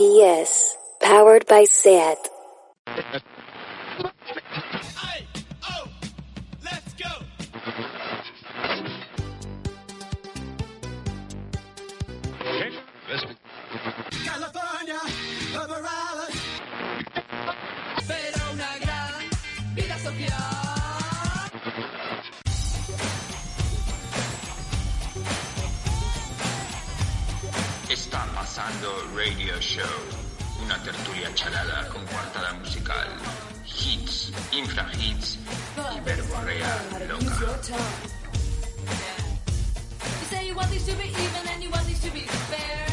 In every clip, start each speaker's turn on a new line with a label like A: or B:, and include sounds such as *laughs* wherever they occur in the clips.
A: GPS, powered by SAT.
B: Pasando Radio Show, una tertulia chalada con cuartada musical, hits, infra hits y verborrea loca.
C: You say you want these to be even and you want these to be fair.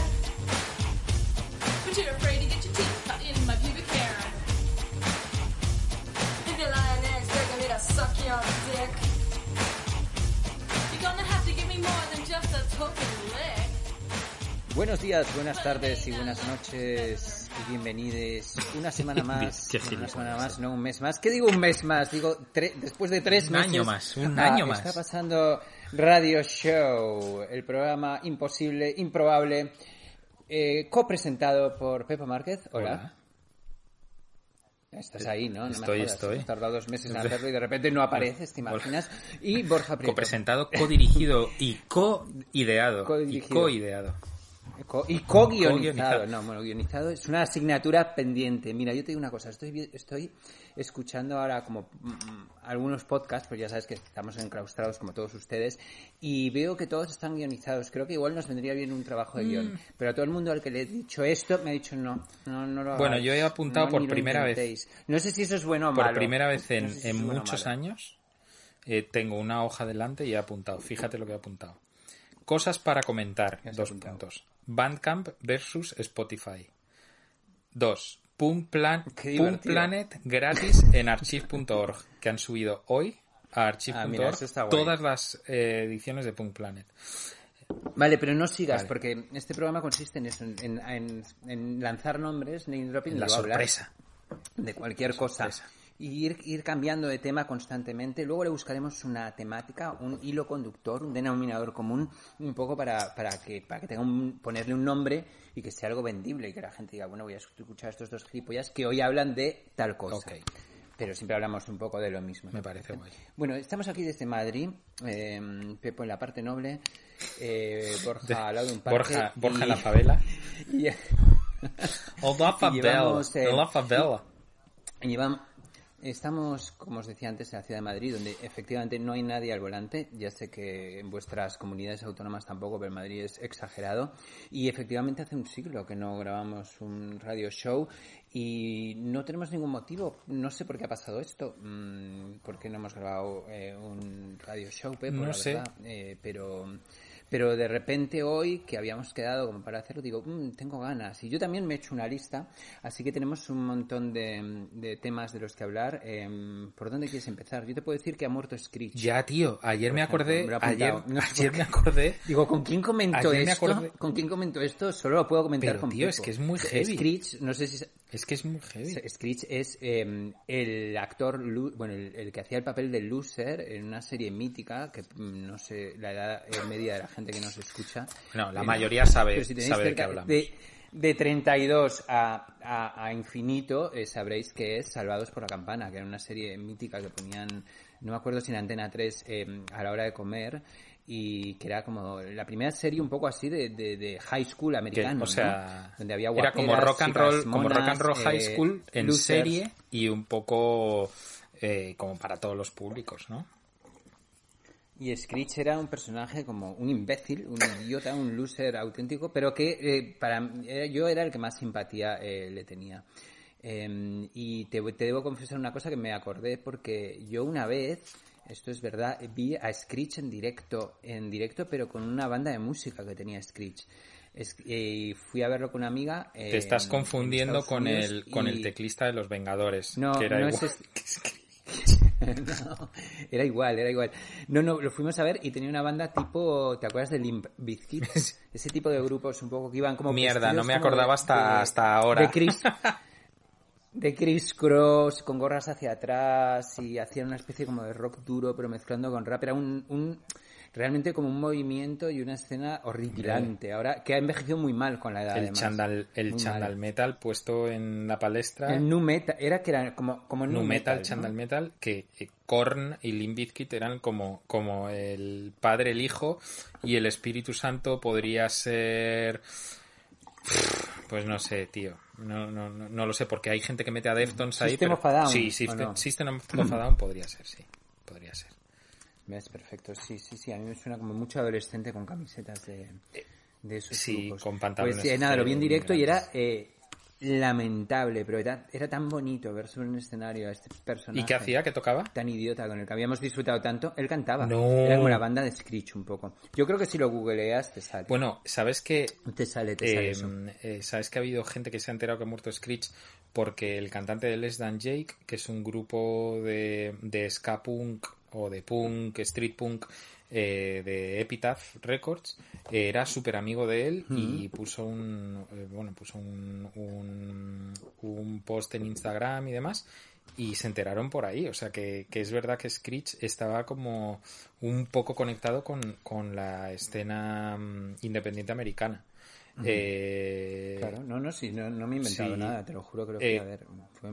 C: But you're afraid to get your teeth cut in my pubic hair. If you're lying there expecting me to suck your dick, you're gonna have to give me more than just a token lick.
D: Buenos días, buenas tardes y buenas noches y bienvenidos una semana *laughs* más. Una semana más, no un mes más. ¿Qué digo un mes más? Digo tre- después de tres
E: Un
D: meses.
E: año más, un
D: ah,
E: año
D: Está
E: más.
D: pasando Radio Show, el programa imposible, improbable, eh, copresentado por Pepa Márquez. Hola. Estás ahí, ¿no? No me
E: Estoy,
D: jodas,
E: estoy.
D: Hemos tardado dos meses en *laughs* hacerlo y de repente no apareces, ¿te imaginas? Y Borja Prieto.
E: Copresentado, codirigido y co-ideado. Y
D: Co-dirigido.
E: co-ideado.
D: Co- y co-guionizado. No, bueno, guionizado es una asignatura pendiente. Mira, yo te digo una cosa, estoy, estoy escuchando ahora como mm, mm, algunos podcasts, pues ya sabes que estamos enclaustrados como todos ustedes, y veo que todos están guionizados. Creo que igual nos vendría bien un trabajo de
E: Mm.
D: guion. Pero a todo el mundo al que le he dicho esto me ha dicho no, no, no lo
E: Bueno,
D: hagáis,
E: yo he apuntado
D: no,
E: por primera vez.
D: intentéis". No sé si eso es bueno o
E: Por
D: malo.
E: primera vez en,
D: No sé si
E: en
D: bueno
E: muchos años eh, tengo una hoja delante y he apuntado. Fíjate lo que he apuntado. Cosas para comentar.
D: ¿Qué has
E: Dos
D: apuntado?
E: puntos. Bandcamp versus Spotify. Dos. Punk, Plan-
D: Qué
E: Punk. Planet gratis en *laughs* archive.org que han subido hoy a
D: Ah,
E: archive.org todas las eh, ediciones de Punk Planet.
D: Vale, pero no sigas,
E: Vale.
D: porque este programa consiste en eso, en, en- en- en lanzar nombres, name dropping,
E: La sorpresa.
D: de cualquier cosa. Y ir, ir cambiando de tema constantemente. Luego le buscaremos una temática, un hilo conductor, un denominador común, un poco para, para que, para que tenga un, ponerle un nombre y que sea algo vendible y que la gente diga, bueno, voy a escuchar a estos dos gilipollas que hoy hablan de tal cosa. Pero siempre hablamos un poco de lo mismo.
E: Me parece guay.
D: Bueno, estamos aquí desde Madrid, eh, Pepo en la parte noble, eh, Borja al lado de un parque.
E: Borja, Borja
D: y-
E: en la favela. *laughs*
D: y- *laughs*
E: la favela.
D: llevamos, eh,
E: la favela.
D: Estamos, como os decía antes, en la ciudad de Madrid, donde efectivamente no hay nadie al volante. Ya sé que en vuestras comunidades autónomas tampoco, pero Madrid es exagerado. Y efectivamente hace un siglo que no grabamos un radio show y no tenemos ningún motivo. No sé por qué ha pasado esto. Mm, ¿Por qué no hemos grabado eh, un radio show, Pepo?
E: No
D: la
E: sé.
D: verdad. Eh, pero pero de repente hoy que habíamos quedado como para hacerlo digo "Mm, tengo ganas y yo también me he hecho una lista así que tenemos un montón de, de temas de los que hablar Em, ¿por dónde quieres empezar? yo te puedo decir que ha muerto Screech
E: Ya, tío, ayer me acordé,
D: me
E: ayer.
D: No sé
E: ayer me acordé.
D: Digo, ¿con quién
E: me
D: esto? ¿Con quién comento esto? Solo lo puedo comentar
E: Pero,
D: con
E: tío, es que es muy heavy.
D: Screech, no sé si...
E: Es que es muy heavy.
D: Screech es eh, el actor, bueno, el, el que hacía el papel de loser en una serie mítica, que mm, no sé la edad eh, media de la gente que nos escucha.
E: No, la
D: Eh,
E: mayoría sabe,
D: si
E: sabe de qué hablamos.
D: De, de 32 a, a, a infinito, eh, sabréis que es Salvados por la Campana, que era una serie mítica que ponían, no me acuerdo si en Antena 3 eh, a la hora de comer, y que era como la primera serie un poco así de, de, de high school
E: Que,
D: americano,
E: o sea,
D: ¿no? donde había
E: era como rock and roll, como rock and roll high
D: eh,
E: school en
D: losers.
E: serie y un poco eh, como para todos los públicos, ¿no?
D: Y Screech era un personaje como un imbécil, un idiota, un loser auténtico, pero que eh, para eh, yo era el que más simpatía eh, le tenía. Eh, y te, te debo confesar una cosa que me acordé porque yo una vez, esto es verdad, vi a Screech en directo, en directo, pero con una banda de música que tenía Screech. Es- eh, fui a verlo con una amiga. eh,
E: Te estás
D: en
E: confundiendo con el con el teclista de los Vengadores,
D: No,
E: que era
D: no
E: igual.
D: es *laughs* no, era igual, era igual. No, no, lo fuimos a ver y tenía una banda tipo, ¿te acuerdas de Limp Bizkit? *laughs* Ese tipo de grupos un poco que iban como
E: Mierda, no me acordaba hasta-
D: de-
E: hasta ahora.
D: De Chris, *laughs* de Chris Cross, con gorras hacia atrás y hacían una especie como de rock duro pero mezclando con rap. Era un, un realmente como un movimiento y una escena horripilante. Ahora, que ha envejecido muy mal con la edad.
E: El
D: además.
E: chandal, el
D: Muy
E: chandal
D: mal.
E: metal puesto en la palestra.
D: El nu metal, era que era como, como
E: nu metal,
D: ¿no?
E: chandal metal, que eh, Korn y Limp Bizkit eran como, como el padre, el hijo y el Espíritu Santo podría ser... Pues no sé, tío. No, no, no, no lo sé, porque hay gente que mete a Deftones ahí.
D: System
E: pero-
D: of a Down,
E: Sí,
D: ¿o
E: System,
D: no?
E: System of a Down podría ser, sí. Podría ser.
D: ¿Ves? Perfecto. Sí, sí, sí. A mí me suena como mucho adolescente con camisetas de, de esos
E: sí,
D: grupos.
E: con pantalones
D: Pues sí, nada, lo vi en directo y era eh, lamentable, pero era, era tan bonito ver sobre un escenario a este personaje.
E: ¿Y qué hacía? ¿Qué tocaba?
D: Tan idiota con el que habíamos disfrutado tanto. Él cantaba.
E: No.
D: Era como la banda de Screech un poco. Yo creo que si lo googleas te sale.
E: Bueno, ¿sabes que
D: te sale, te sale
E: Eh,
D: eso.
E: eh, ¿Sabes que ha habido gente que se ha enterado que ha muerto Screech? Porque el cantante de Less Than Jake, que es un grupo de, de ska punk o de punk, street punk, eh, de Epitaph Records, eh, era súper amigo de él y puso un eh, bueno puso un, un, un post en Instagram y demás y se enteraron por ahí. O sea que, que es verdad que Screech estaba como un poco conectado con, con la escena mm, independiente americana. Eh,
D: Claro, no, no, sí, no, no me he inventado
E: sí.
D: nada, te lo juro que lo fui
E: Eh,
D: a ver. Fue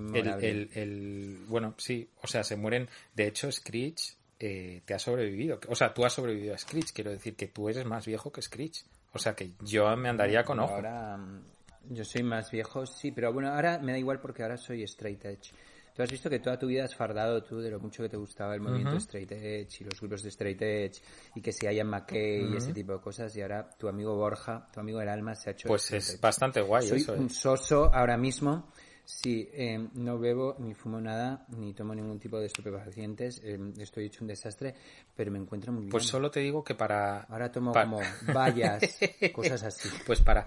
E: el, el- bueno, sí, o sea, se mueren. De hecho, Screech eh, te ha sobrevivido. O sea, tú has sobrevivido a Screech. Quiero decir que tú eres más viejo que Screech. O sea, que yo me andaría con ojo.
D: Ahora mm, yo soy más viejo, sí, pero bueno, ahora me da igual porque ahora soy straight edge. Tú has visto que toda tu vida has fardado tú de lo mucho que te gustaba el movimiento straight edge y los grupos de straight edge y que si Ian McKay y ese tipo de cosas y ahora tu amigo Borja, tu amigo el alma se ha hecho
E: Pues es
D: edge.
E: bastante guay
D: Soy
E: eso.
D: un
E: eh.
D: soso ahora mismo. Sí, eh, no bebo ni fumo nada, ni tomo ningún tipo de estupefacientes. eh, estoy hecho un desastre, pero me encuentro muy bien.
E: Pues solo te digo que para...
D: Ahora tomo como vallas, *laughs* cosas así.
E: Pues para...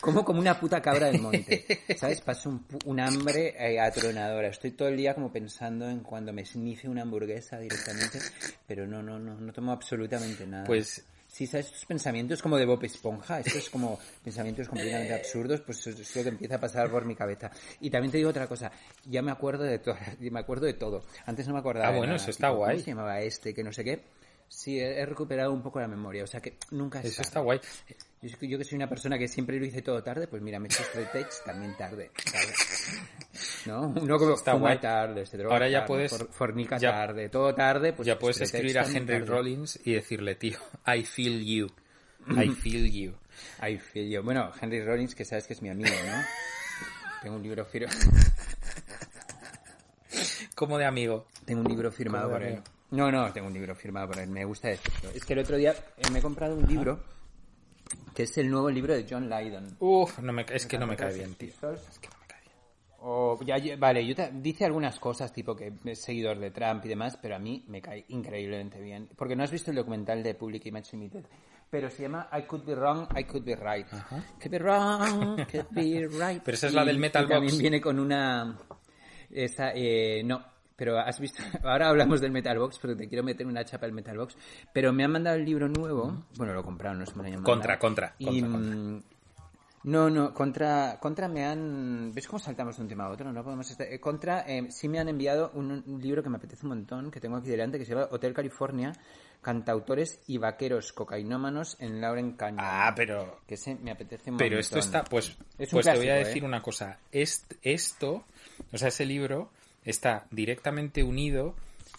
D: Como como una puta cabra del monte. ¿Sabes? Paso un, un hambre eh, atronadora. Estoy todo el día como pensando en cuando me snife una hamburguesa directamente. Pero no, no, no, no tomo absolutamente nada.
E: Pues
D: Sí, ¿sabes? Estos pensamientos como de Bob Esponja, estos como *laughs* pensamientos completamente absurdos, pues eso es lo que empieza a pasar por mi cabeza. Y también te digo otra cosa, ya me acuerdo de todo, me acuerdo de todo. Antes no me acordaba
E: Ah,
D: de
E: bueno,
D: nada,
E: eso está
D: tipo,
E: guay.
D: ¿Cómo se llamaba este? Que no sé qué. Sí, he, he recuperado un poco la memoria, o sea que nunca es
E: eso está guay.
D: Yo, que- yo que soy una persona que siempre lo hice todo tarde, pues mira, me he hecho straight edge también tarde. tarde. ¿No? Uno como
E: Está
D: fuma
E: guay.
D: tarde, se droga
E: Ahora ya
D: tarde,
E: puedes-
D: for- fornica
E: ya-
D: tarde, todo tarde, pues
E: ya puedes escribir a Henry
D: tarde.
E: Rollins y decirle, tío, I feel you. I *clears throat* feel you.
D: Ay, feel yo. Bueno, Henry Rollins, que sabes que es mi amigo, ¿no? *laughs* Tengo un libro firmado.
E: Como de amigo.
D: Tengo un libro firmado
E: ¿Cómo
D: por él. No, no, tengo un libro firmado por él. Me gusta decirlo. Es que el otro día eh, me he comprado un libro que es el nuevo libro de John Lydon.
E: Uf, no me, es que no me cae bien, tío. Es que no me cae bien.
D: O, ya, ya- vale, yo te- dice algunas cosas, tipo que es seguidor de Trump y demás, pero a mí me cae increíblemente bien. Porque no has visto el documental de Public Image Limited. Pero se llama I Could Be Wrong, I Could Be Right. Could be wrong, could be *laughs* right.
E: Pero esa es la del Metal
D: y también
E: Box.
D: viene con una... Esa, eh, no, pero has visto... *laughs* Ahora hablamos del Metal Box, porque te quiero meter una chapa al Metal Box. Pero me han mandado el libro nuevo. Bueno, lo compraron, no se me lo
E: Contra, contra,
D: Y,
E: contra, contra.
D: mm, no, no, contra, contra me han... ¿Ves cómo saltamos de un tema a otro? No podemos estar... eh, Contra eh, sí me han enviado un, un libro que me apetece un montón, que tengo aquí delante, que se llama Hotel California, cantautores y vaqueros cocainómanos en Lauren Canyon.
E: Ah, pero...
D: Que ese me apetece un
E: Pero esto está, pues,
D: Es
E: pues te voy a decir
D: ¿eh?
E: una cosa. Est- esto, o sea, ese libro está directamente unido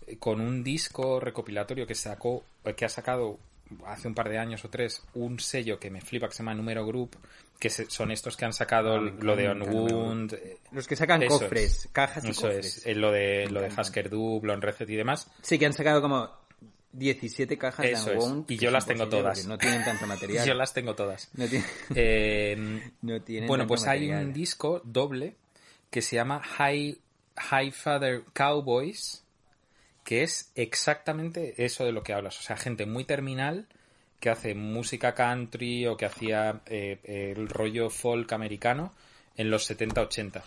E: eh, con un disco recopilatorio que sacó, eh, que ha sacado hace un par de años o tres, un sello que me flipa que se llama Número Group, que se- son estos que han sacado
D: Ah,
E: lo de Onwound. eh,
D: Los que sacan
E: eso
D: cofres,
E: es.
D: cajas y
E: Eso
D: cofres.
E: es, eh, lo de,
D: Me
E: lo de. Hasker Du, Blon Reset y demás.
D: Sí, que han sacado como 17 cajas
E: Eso
D: de
E: es.
D: Unwound.
E: Y yo
D: es
E: las tengo todas.
D: No tienen tanto material. *laughs*
E: Yo las tengo todas.
D: No tienen- *laughs*
E: Eh, *laughs*
D: No tienen
E: bueno,
D: tanto
E: pues hay un disco doble que se llama High, High Father Cowboys, que es exactamente eso de lo que hablas. O sea, gente muy terminal que hace música country o que hacía eh, el rollo folk americano en los 70-80.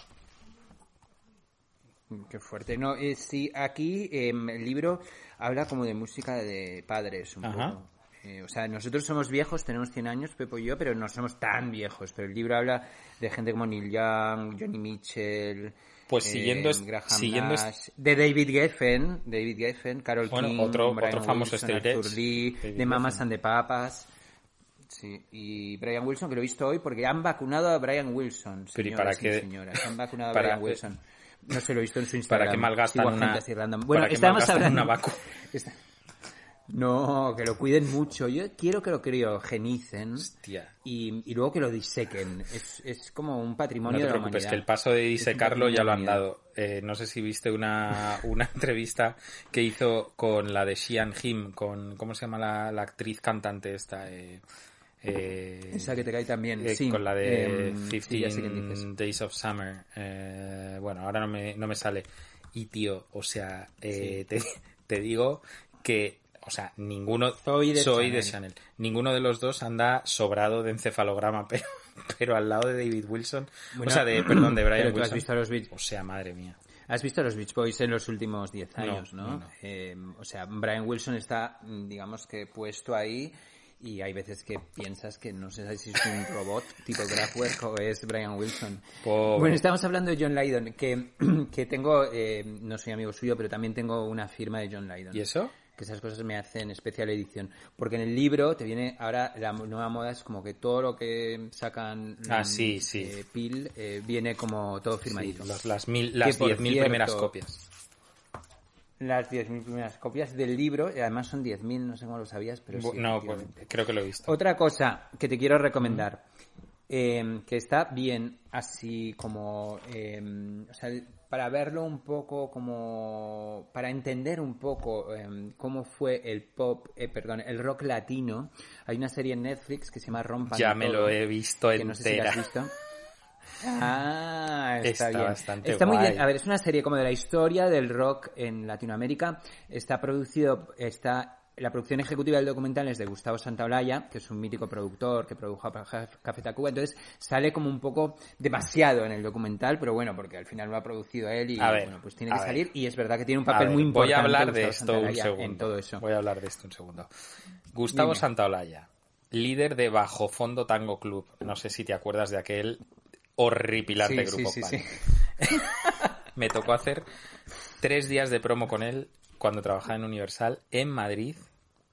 D: Qué fuerte. No, eh, sí, aquí em, el libro habla como de música de padres un
E: Ajá.
D: poco. eh, o sea, nosotros somos viejos, tenemos 100 años, Pepo y yo, pero no somos tan viejos. Pero el libro habla de gente como Neil Young, Johnny Mitchell,
E: Pues
D: eh,
E: siguiendo es-
D: Graham
E: siguiendo
D: Nash, de David Geffen, David Geffen, Carol
E: Bueno,
D: King,
E: otro-
D: Brian
E: otro famoso
D: Wilson, Arthur Lee, de Mamas and the Papas. Sí, y Brian Wilson, que lo he visto hoy porque han vacunado a Brian Wilson.
E: Pero ¿y
D: señoras
E: para qué-
D: señoras. Han vacunado a *laughs* Brian Wilson. No se lo he visto en su Instagram.
E: ¿Para qué malgastan una-.
D: Bueno,
E: para qué
D: estábamos
E: malgastan
D: hablando...
E: una vacuna? *laughs*
D: No, que lo cuiden mucho. Yo quiero que lo criogenicen
E: Hostia.
D: y, y luego que lo disequen. Es, es como un
E: No
D: patrimonio
E: te
D: de la
E: preocupes,
D: humanidad.
E: que el paso de disecarlo ya lo han
D: la
E: dado. Eh, no sé si viste una, una entrevista que hizo con la de Xian Him, con, ¿cómo se llama la, la actriz cantante esta? Eh, eh,
D: Esa que te cae también,
E: eh,
D: sí.
E: Con la de
D: Em,
E: 15
D: sí, ya sé quién dices.
E: Days of Summer. Eh, bueno, ahora no me, no me sale. Y tío, o sea, eh, te, te digo que, o sea, ninguno...
D: Soy de
E: soy de
D: Chanel.
E: Chanel. Ninguno de los dos anda sobrado de encefalograma, *laughs* pero, pero al lado de David Wilson,
D: Bueno,
E: o sea, de, perdón, de *clears throat* Brian
D: pero tú has
E: Wilson.
D: visto a los Beach-
E: O sea, madre mía.
D: Has visto a los Beach Boys en los últimos 10 años,
E: No,
D: ¿no?
E: no, no.
D: Eh, o sea, Brian Wilson está, digamos que puesto ahí y hay veces que piensas que no sé si es un robot *laughs* tipo Kraftwerk o es Brian Wilson.
E: Pobre.
D: Bueno, estamos hablando de John Lydon, que, *clears throat* que tengo, eh, no soy amigo suyo, pero también tengo una firma de John Lydon.
E: ¿Y eso?
D: Que esas cosas me hacen especial edición. Porque en el libro te viene, ahora la nueva moda es como que todo lo que sacan
E: Ah, sí, sí.
D: eh, Pil eh, viene como todo firmadito.
E: Sí, las, las, mil, las
D: por
E: 10.000 primeras copias.
D: Las 10.000 primeras copias del libro, y además son 10.000, no sé cómo lo sabías, pero sí.
E: Bu- no, pues, creo que lo he visto.
D: Otra cosa que te quiero recomendar, eh, que está bien así como, eh, o sea, para verlo un poco como, para entender un poco eh, cómo fue el pop, eh, perdón, el rock latino, hay una serie en Netflix que se llama Rompan
E: Ya me
D: Todo,
E: lo he visto
D: que no sé si la has
E: entera.
D: visto. *laughs* Ah, está,
E: Está
D: bien.
E: bastante
D: está muy
E: guay.
D: bien. A ver, es una serie como de la historia del rock en Latinoamérica. Está producido, está la producción ejecutiva del documental es de Gustavo Santaolalla, que es un mítico productor que produjo Café Tacuba. Entonces sale como un poco demasiado en el documental, pero bueno, porque al final lo ha producido él y
E: ver,
D: bueno, pues tiene que
E: ver.
D: salir. Y es verdad que tiene un papel
E: ver,
D: muy importante.
E: Voy a hablar de esto un
D: Santaolalla
E: segundo.
D: En todo eso.
E: Voy a hablar de esto un segundo. Gustavo
D: Dime.
E: Santaolalla, líder de Bajo Fondo Tango Club. No sé si te acuerdas de aquel horripilante
D: Sí,
E: grupo.
D: sí, sí. *laughs*
E: Me tocó hacer tres días de promo con él cuando trabajaba en Universal en Madrid.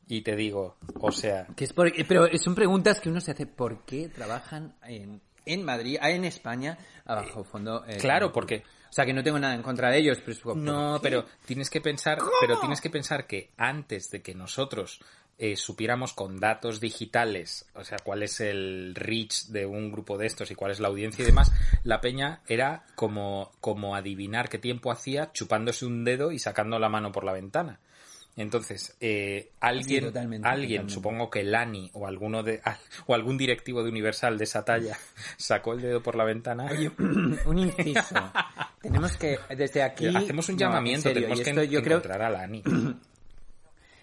E: Y te digo, o sea,
D: Que es por- eh, pero son preguntas que uno se hace. ¿Por qué trabajan en, en Madrid, ah, en España, a bajo fondo? eh,
E: claro, porque
D: O sea, que no tengo nada en contra de ellos, pero
E: No, pero tienes que pensar, pero tienes que pensar que antes de que nosotros eh, supiéramos con datos digitales, o sea, cuál es el reach de un grupo de estos y cuál es la audiencia y demás, la peña era como, como adivinar qué tiempo hacía chupándose un dedo y sacando la mano por la ventana. Entonces, eh, alguien,
D: totalmente,
E: alguien,
D: totalmente.
E: supongo que Lani o alguno de, *laughs* o algún directivo de Universal de esa talla *laughs* sacó el dedo por la ventana.
D: un inciso. *laughs* tenemos que, desde aquí...
E: Hacemos un
D: no,
E: llamamiento,
D: serio,
E: tenemos que,
D: yo
E: que
D: creo-
E: encontrar a Lani. *clears throat*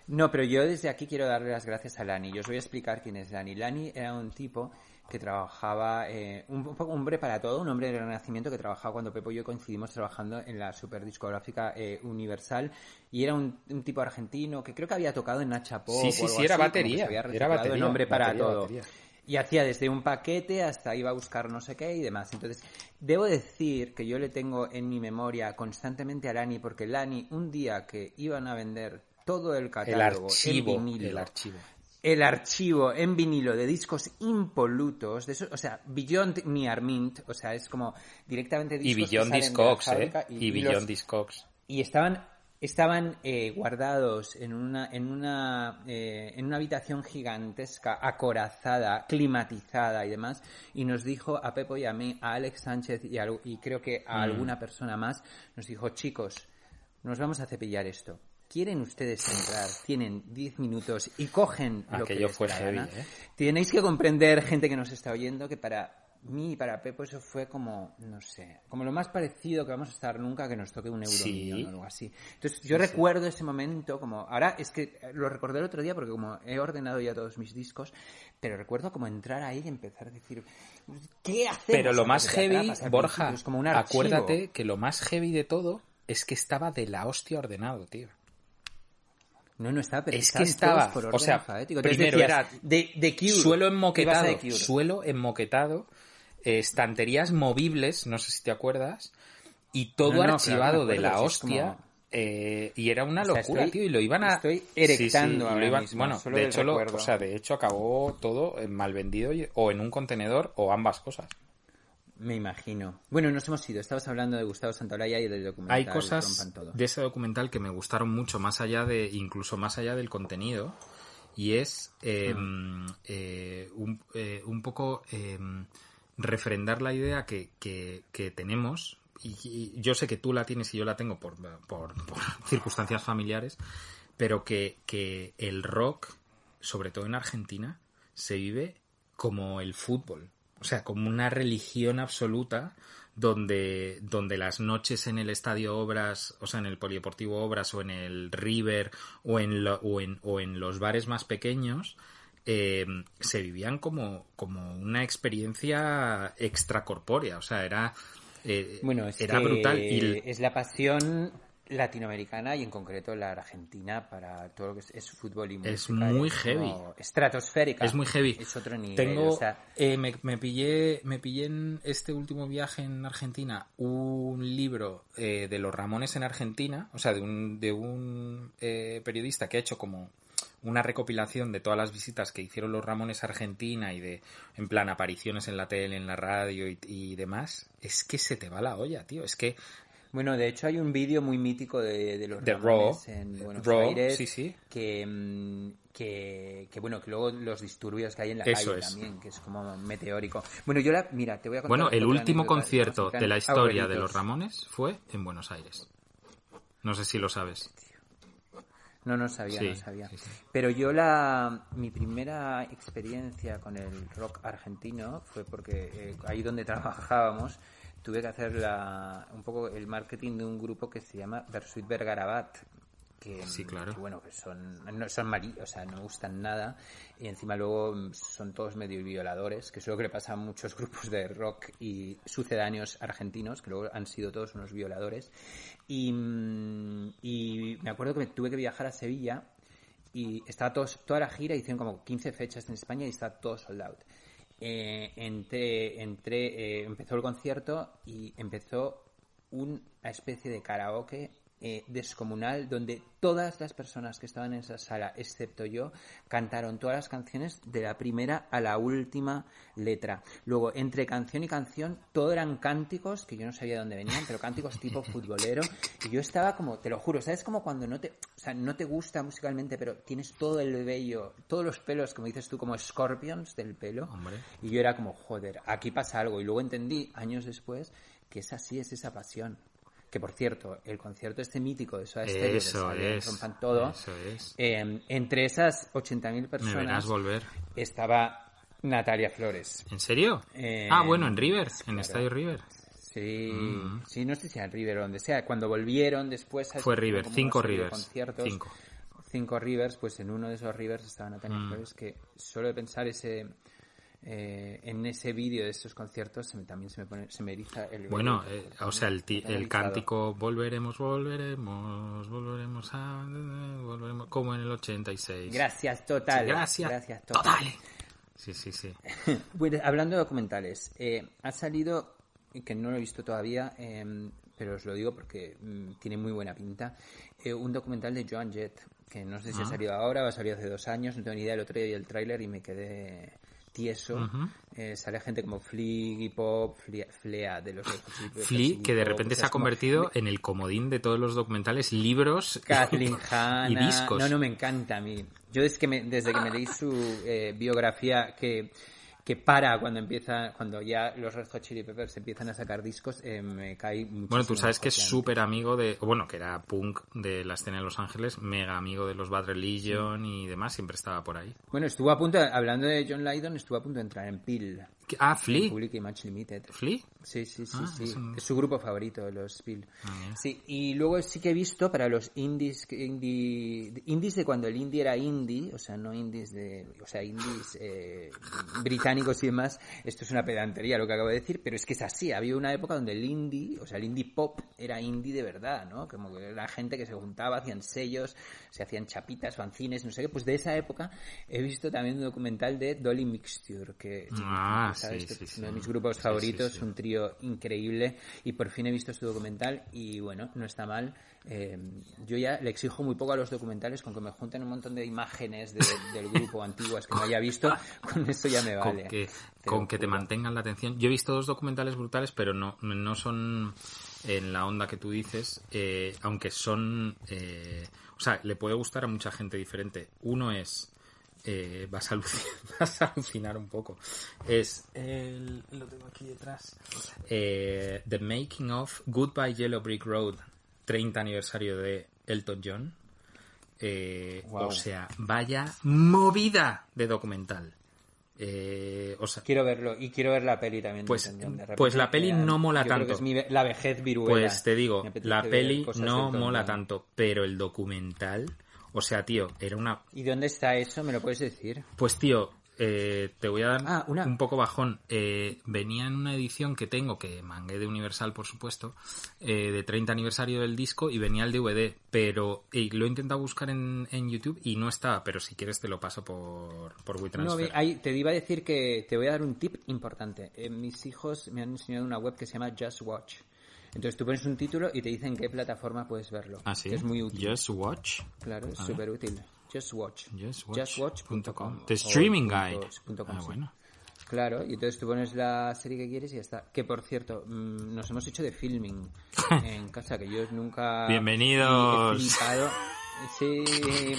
D: No, pero yo desde aquí quiero darle las gracias a Lani. Yo os voy a explicar quién es Lani. Lani era un tipo que trabajaba, eh, un, hombre para todo, un hombre del renacimiento que trabajaba cuando Pepo y yo coincidimos trabajando en la super discográfica eh, Universal y era un, un tipo argentino que creo que había tocado en Nacha Pop
E: Sí,
D: o
E: sí, sí, era
D: así,
E: batería,
D: había
E: era batería,
D: en hombre para
E: batería,
D: todo.
E: batería.
D: Y hacía desde un paquete hasta iba a buscar no sé qué y demás. Entonces, debo decir que yo le tengo en mi memoria constantemente a Lani, porque Lani, un día que iban a vender todo el
E: El
D: catálogo
E: archivo,
D: en vinilo,
E: el archivo.
D: el archivo en vinilo de discos impolutos, de eso, o sea, Beyond Near Mint, o sea, es como directamente
E: Y
D: discos
E: Beyond
D: salen de la
E: Discogs, ¿eh? Y,
D: y
E: Beyond Discogs.
D: y estaban estaban eh, guardados en una en una eh, en una habitación gigantesca acorazada climatizada y demás y nos dijo a Pepo y a mí a Alex Sánchez y, a- y creo que
E: Mm.
D: a alguna persona más nos dijo chicos nos vamos a cepillar esto ¿Quieren ustedes entrar? Tienen 10 minutos y cogen lo que
E: Aquello
D: les
E: fue
D: da
E: heavy,
D: gana.
E: ¿eh?
D: Tenéis que comprender, gente que nos está oyendo, que para mí y para Pepo eso fue como, no sé, como lo más parecido que vamos a estar nunca que nos toque un euro
E: Sí.
D: millón o algo así. Entonces yo recuerdo ese momento como, ahora es que lo recordé el otro día porque como he ordenado ya todos mis discos, pero recuerdo como entrar ahí y empezar a decir, ¿qué hacemos?
E: Pero lo más heavy, Borja,
D: como un
E: acuérdate que lo más heavy de todo es que estaba de la hostia ordenado, tío.
D: No, no estaba, pero
E: Es que estaba,
D: por
E: o
D: orden
E: sea,
D: alfabético.
E: Primero
D: decías,
E: era
D: de, de Cure.
E: suelo enmoquetado, suelo enmoquetado, eh, estanterías movibles, no sé si te acuerdas, y todo
D: No, no,
E: archivado
D: claro,
E: de la
D: sí,
E: hostia.
D: como-
E: eh, y era una
D: O sea,
E: locura,
D: estoy-
E: tío, y lo iban a...
D: estoy erectando
E: y lo
D: ahora
E: iban-
D: mismo,
E: Bueno, de hecho, lo- o sea, de hecho acabó todo en mal vendido o en un contenedor o ambas cosas.
D: Me imagino. Bueno, nos hemos ido. Estabas hablando de Gustavo Santaolalla y del documental.
E: Hay cosas de ese documental que me gustaron mucho, más allá de, incluso más allá del contenido, y es eh, eh, un, eh, un poco eh, refrendar la idea que, que- que tenemos, y, y yo sé que tú la tienes y yo la tengo por, por- por *laughs* circunstancias familiares, pero que, que el rock, sobre todo en Argentina, se vive como el fútbol. O sea, como una religión absoluta donde, donde las noches en el Estadio Obras, o sea, en el Polideportivo Obras o en el River o en, lo- o en, o en los bares más pequeños, eh, se vivían como, como una experiencia extracorpórea. O sea, era, eh,
D: Bueno, es
E: era brutal. Y el-
D: es la pasión latinoamericana y en concreto la argentina para todo lo que es, es fútbol y música.
E: Es muy heavy.
D: Estratosférica.
E: Es muy heavy.
D: Es otro nivel.
E: Tengo,
D: o sea,
E: eh, me, me pillé, me pillé en este último viaje en Argentina un libro eh, de los Ramones en Argentina, o sea, de un, de un eh, periodista que ha hecho como una recopilación de todas las visitas que hicieron los Ramones a Argentina y de, en plan, apariciones en la tele, en la radio y, y demás. Es que se te va la olla, tío. Es que
D: Bueno, de hecho hay un vídeo muy mítico de, de los
E: De
D: Ramones
E: Raw.
D: en Buenos
E: Raw,
D: Aires
E: sí, sí.
D: Que, mm, que, que, bueno, que luego los disturbios que hay en la
E: Eso
D: calle
E: es.
D: también, que es como meteórico. Bueno, yo la, mira, te voy a contar
E: Bueno, el último concierto de la historia de los Ramones fue en Buenos Aires. No sé si lo sabes.
D: No, no sabía,
E: Sí,
D: no sabía.
E: sí, sí.
D: Pero yo la mi primera experiencia con el rock argentino fue porque eh, ahí donde *laughs* trabajábamos tuve que hacer la, un poco el marketing de un grupo que se llama Versuit Vergarabat. Que,
E: Sí, claro.
D: que, bueno, que son, no, son mari, o sea, no gustan nada. Y encima luego mm, son todos medio violadores, que es lo que le pasa a muchos *laughs* grupos de rock y sucedáneos argentinos, que luego han sido todos unos violadores. Y, mm, y me acuerdo que me tuve que viajar a Sevilla y estaba todos, toda la gira, hicieron como 15 fechas en España y estaba todo sold out. Eh, entré, entré, eh, empezó el concierto y empezó una especie de karaoke eh, descomunal donde todas las personas que estaban en esa sala, excepto yo, cantaron todas las canciones de la primera a la última letra. Luego, entre canción y canción, todo eran cánticos que yo no sabía de dónde venían, pero cánticos tipo futbolero. Y yo estaba como, te lo juro, ¿sabes? Como cuando no te, o sea, no te gusta musicalmente, pero tienes todo el vello, todos los pelos, como dices tú, como scorpions del pelo.
E: Hombre.
D: Y yo era como, joder, aquí pasa algo. Y luego entendí, años después, que es así, es esa pasión. Que por cierto, el concierto este mítico de Soda Stereo,
E: Eso
D: en
E: es.
D: Rompan Todo,
E: Eso es.
D: eh, entre esas 80.000
E: Me verás
D: personas
E: volver.
D: estaba Natalia Flores.
E: ¿En serio?
D: Eh,
E: ah, bueno, en River, en
D: claro.
E: Estadio River.
D: Sí, sí, no sé si en River o donde sea. Cuando volvieron después...
E: Mm. Fue River, cinco Rivers,
D: conciertos.
E: cinco.
D: Cinco Rivers, pues en uno de esos Rivers estaba Natalia
E: Mm.
D: Flores, que solo de pensar ese... eh, en ese vídeo de esos conciertos se me- también se me pone se me eriza el.
E: Bueno, eh, o sea, el, el cántico volveremos, volveremos, volveremos a... volveremos como en el 86.
D: gracias total
E: Sí, gracias.
D: gracias total.
E: Total. Sí, sí, sí. *laughs*
D: Bueno, hablando de documentales, eh, ha salido, que no lo he visto todavía, eh, pero os lo digo porque mm, tiene muy buena pinta, eh, un documental de Joan Jett, que no sé si ha
E: Ah.
D: salido ahora o ha salido hace dos años, no tengo ni idea, el otro día vi el tráiler y me quedé tieso.
E: Ujú.
D: Eh, sale gente como Flea, y Pop, Flea, Flea de los Peppers,
E: Flea, que de repente se ha
D: como
E: convertido en el comodín de todos los documentales, libros
D: Kathleen *laughs*
E: y discos.
D: No, no, me encanta a mí. Yo es que me- desde que me leí su eh, biografía que, que para cuando empieza, cuando ya los Red Hot Chili Peppers empiezan a sacar discos, eh, me cae muchísimo.
E: Bueno, tú sabes que es súper amigo de, bueno, que era punk de la escena de Los Ángeles, mega amigo de los Bad Religion y demás, siempre estaba por ahí.
D: Bueno, estuvo a punto, hablando de John Lydon, estuvo a punto de entrar en Peel.
E: Ah, Flea.
D: Public Image Limited.
E: ¿Flea?
D: Sí, sí, sí,
E: Ah,
D: sí.
E: es un-
D: Es su grupo favorito, los Spill.
E: Ah.
D: Sí, y luego sí que he visto para los indies, indie, indies de cuando el indie era indie, o sea, no indies de, o sea, indies eh, británicos y demás, esto es una pedantería lo que acabo de decir, pero es que es así, había una época donde el indie, o sea, el indie pop era indie de verdad, ¿no? Como que era gente que se juntaba, hacían sellos, se hacían chapitas, fanzines, no sé qué, pues de esa época he visto también un documental de Dolly Mixture, que,
E: Ah,
D: ¿sabes?
E: sí,
D: que
E: sí,
D: es uno de mis grupos favoritos, un trío increíble y por fin he visto su documental y bueno, no está mal. Eh, yo ya le exijo muy poco a los documentales, con que me junten un montón de imágenes de- del grupo antiguas que no haya visto, *laughs* con eso ya me vale.
E: con que,
D: Te
E: con
D: lo
E: que te
D: juro.
E: mantengan la atención. Yo he visto dos documentales brutales, pero no, no son en la onda que tú dices, eh, aunque son... eh, o sea, le puede gustar a mucha gente diferente. Uno es... eh, vas, a alucinar, *laughs* vas a alucinar un poco. Es... el- lo tengo aquí detrás. Eh, The Making of Goodbye Yellow Brick Road, 30 aniversario de Elton John. Eh. O sea, vaya movida de documental. Eh, o sea,
D: Quiero verlo y quiero ver la peli también.
E: Pues-
D: repente,
E: pues la peli no mola
D: yo creo que
E: tanto.
D: es mi ve- la vejez viruela.
E: pues te digo, la peli no mola tanto, pero el documental, o sea, tío, era una...
D: ¿Y dónde está eso? ¿Me lo puedes decir?
E: Pues tío, eh, te voy a dar
D: Ah, una-
E: un poco bajón. Eh, venía en una edición que tengo, que mangué de Universal, por supuesto, eh, de 30 aniversario del disco y venía el DVD, pero lo he intentado buscar en, en YouTube y no estaba, pero si quieres te lo paso por, por
D: No,
E: WeTransfer.
D: ahí te iba a decir que te voy a dar un tip importante. Eh, mis hijos me han enseñado una web que se llama Just Watch. Entonces tú pones un título y te dicen qué plataforma puedes verlo.
E: ¿Ah, sí?
D: Que es muy útil.
E: Just Watch.
D: Claro, es súper útil. Just Watch.
E: Justwatch.com.
D: Justwatch.com.
E: The
D: o
E: Streaming
D: punto-
E: Guide.
D: punto com,
E: Ah,
D: sí.
E: bueno.
D: Claro, y entonces tú pones la serie que quieres y ya está. Que por cierto, mm, nos hemos hecho de filming *laughs* en casa, que yo nunca.
E: Bienvenidos.
D: Sí,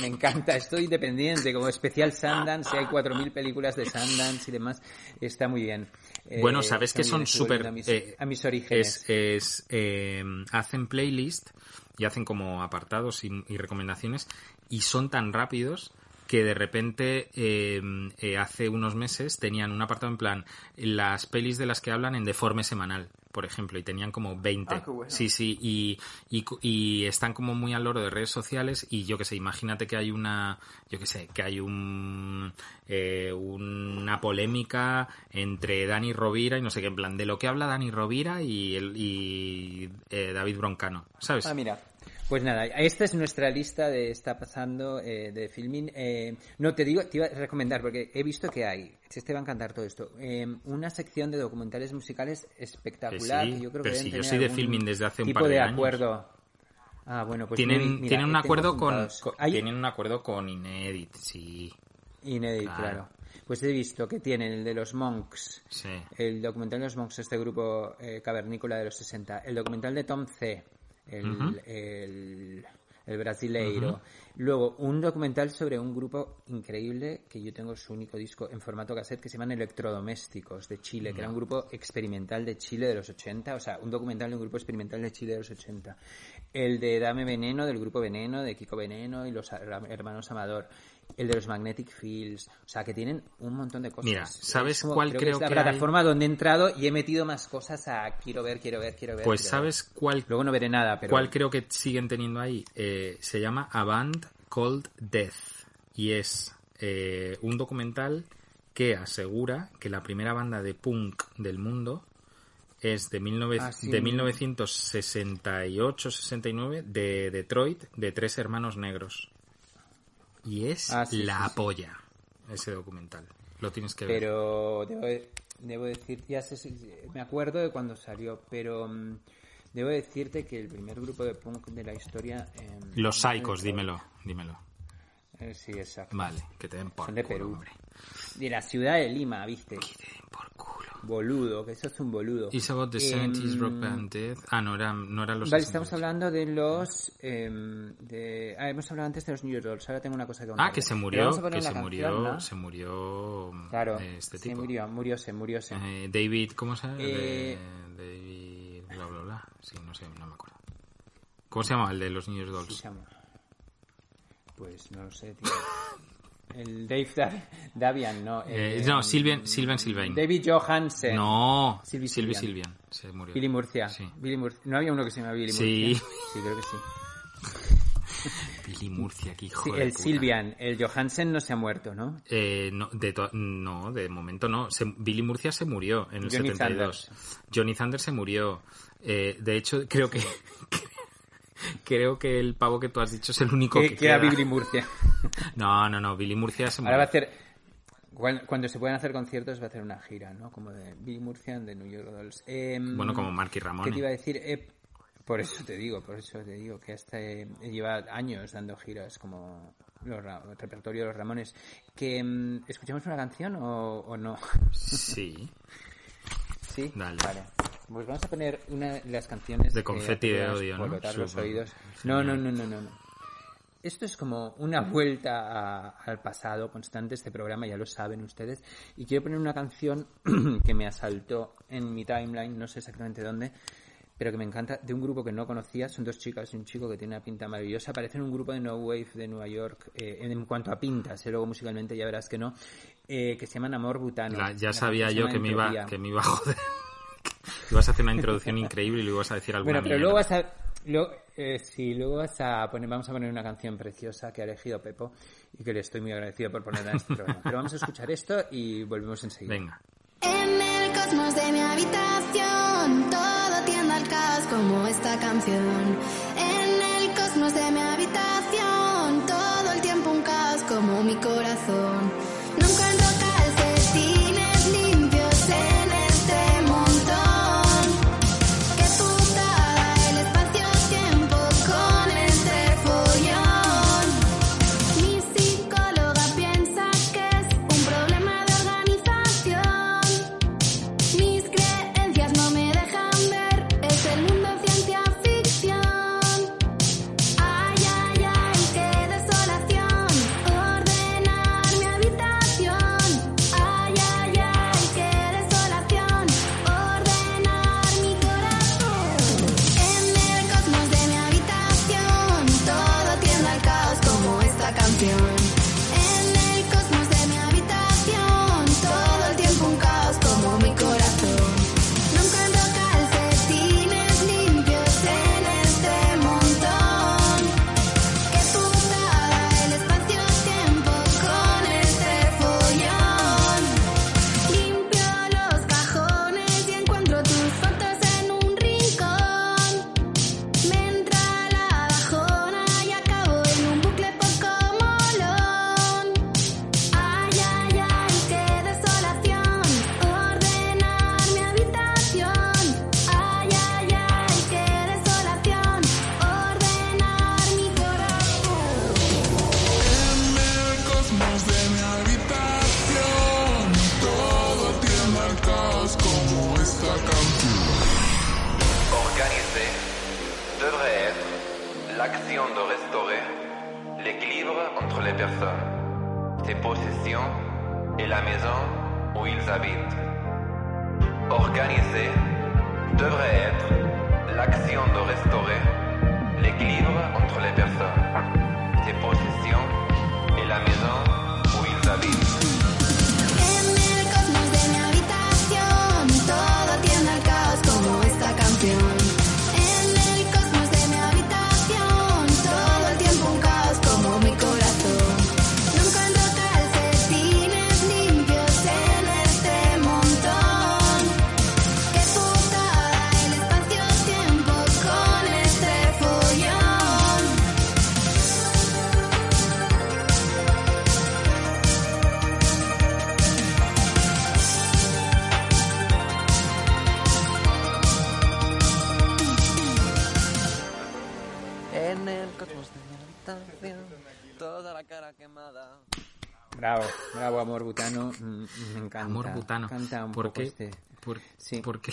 D: me encanta. Estoy independiente, como especial Sundance. Hay 4.000 películas de Sundance y demás. Está muy bien. Eh,
E: Bueno, sabes
D: está
E: que son súper...
D: volviendo A mis,
E: eh,
D: a mis orígenes.
E: Es, es, eh, hacen playlist y hacen como apartados y, y recomendaciones y son tan rápidos que de repente eh, eh, hace unos meses tenían un apartado en plan las pelis de las que hablan en deforme semanal, por ejemplo, y tenían como 20.
D: Ah, bueno.
E: Sí, sí, y, y, y están como muy al loro de redes sociales y yo que sé, imagínate que hay una, yo que sé, que hay un, eh, una polémica entre Dani Rovira y no sé qué, en plan, de lo que habla Dani Rovira y, el, y eh, David Broncano, ¿sabes?
D: Ah, mira. Pues nada, esta es nuestra lista de está pasando eh, de filming. Eh, no, te digo, te iba a recomendar, porque he visto que hay, si te va a encantar todo esto, eh, una sección de documentales musicales espectacular.
E: Que sí,
D: que yo creo
E: pero
D: que
E: si yo soy de filming desde hace un
D: tipo
E: par de
D: de
E: años.
D: acuerdo. Ah, bueno, pues
E: tienen,
D: mira,
E: tienen un acuerdo con, tienen un acuerdo con Inedit, sí, Claro.
D: claro. Pues he visto que tienen el de los Monks,
E: sí.
D: el documental de los Monks, este grupo eh, cavernícola de los 60, el documental de Tom C, el, el, el brasileiro. Luego, un documental sobre un grupo increíble que yo tengo su único disco en formato cassette que se llaman Electrodomésticos de Chile, que era un grupo experimental de Chile de los 80, o sea, un documental de un grupo experimental de Chile de los 80. El de Dame Veneno, del grupo Veneno, de Kiko Veneno y los hermanos Amador. El de los Magnetic Fields, o sea, que tienen un montón de cosas.
E: Mira, ¿sabes
D: como-
E: cuál
D: creo
E: creo
D: es la
E: que hay?
D: plataforma donde he entrado y he metido más cosas a quiero ver, quiero ver, quiero ver.
E: Pues
D: quiero
E: ¿sabes cuál.
D: Luego no veré nada, pero...
E: ¿Cuál creo que siguen teniendo ahí? Eh, se llama A Band Called Death y es eh, un documental que asegura que la primera banda de punk del mundo es de, 19
D: Ah, sí.
E: de 1968-69 de Detroit de tres hermanos negros. Y es
D: Ah, sí,
E: la
D: sí, sí.
E: polla ese documental. Lo tienes que ver.
D: Pero debo, debo decir, ya sé, me acuerdo de cuando salió, pero mm, debo decirte que el primer grupo de punk de la historia... em,
E: Los Psychos, dímelo, dímelo.
D: Eh, sí, exacto.
E: Vale, que te den por
D: Son de
E: culo,
D: Perú.
E: hombre.
D: De la ciudad de Lima, ¿viste?
E: Que te den por culo.
D: Boludo, que eso es un boludo.
E: It's about the
D: Em,
E: 70s rock band Death. Ah, no, era, no eran los
D: Vale,
E: 60s.
D: estamos hablando de los... em, de, ah, hemos hablado antes de los New York Dolls, ahora tengo una cosa que
E: Ah,
D: contar.
E: que se murió, que se murió,
D: ¿no?
E: se murió
D: Claro,
E: eh, este
D: se
E: tipo.
D: murió, murióse, murióse.
E: Eh, David, ¿cómo se llama?
D: Eh,
E: David, bla, bla, bla. Sí, no sé, no me acuerdo. ¿Cómo se llama el de los
D: Sí,
E: dolls?
D: se llama. Pues no lo sé, tío. *coughs* el Dave Dav- Davian, no.
E: Eh,
D: eh,
E: no, Sylvian, Sylvain Sylvain.
D: David Johansen.
E: No,
D: Sylvie Sylvian.
E: Sylvian. Se murió.
D: Billy Murcia.
E: Sí.
D: Billy Murcia. No había uno que se llama Billy
E: Sí.
D: Murcia. Sí, creo que sí. *laughs*
E: Billy Murcia, qué hijo
D: Sí,
E: de
D: el
E: puta.
D: Sylvian, el Johansen no se ha muerto, ¿no?
E: Eh, no, de no, de momento no. Se- Billy Murcia se murió en el
D: Johnny
E: 72. Johnny Thunder se murió. Eh, de hecho, creo que *laughs* *laughs* creo que el pavo que tú has dicho es el único
D: Que,
E: que queda.
D: Billy Murcia. *laughs*
E: No, no, no. Billy Murcia se.
D: Ahora va a hacer... cuan- Cuando se puedan hacer conciertos va a hacer una gira, ¿no? Como de Billy Murcia the New York Dolls. Em,
E: Bueno, como Marky Ramone.
D: ¿Qué te iba a decir? Eh, por eso te digo, por eso te digo que hasta eh, lleva años dando giras como los, el repertorio de los Ramones. Que mm, escuchamos una canción o, o no?
E: Sí. *laughs*
D: sí,
E: Dale.
D: Vale. Pues vamos a poner una de las canciones
E: De
D: que
E: Confetti de Odio, ¿no?
D: los oídos. No, no, no, no, no, no. Esto es como una vuelta a- al pasado constante, este programa, ya lo saben ustedes. Y quiero poner una canción *clears throat* que me asaltó en mi timeline, no sé exactamente dónde, pero que me encanta, de un grupo que no conocía. Son dos chicas y un chico que tiene una pinta maravillosa. Parecen un grupo de No Wave de Nueva York, eh, en cuanto a pintas, eh, luego musicalmente ya verás que no, eh, que se llaman Amor Butano.
E: La- ya sabía yo que me, iba, que me iba a joder. *laughs* Ibas a hacer una introducción increíble y luego vas a decir alguna
D: Bueno, pero
E: mierda.
D: luego vas a... Luego, eh, sí, luego vas a poner, vamos a poner una canción preciosa que ha elegido Pepo y que le estoy muy agradecido por ponerla en este programa. Pero vamos a escuchar esto y volvemos enseguida.
E: Venga.
F: En el cosmos de mi habitación, todo tiende al caos como esta canción. En el cosmos de mi habitación, todo el tiempo un caos como mi corazón.
G: Toda la cara quemada.
D: Bravo, bravo, Amor Butano. Mm, Me encanta.
E: Amor butano.
D: Canta un
E: ¿Por
D: poco
E: qué?
D: este.
E: Por-
D: Sí.
E: Porque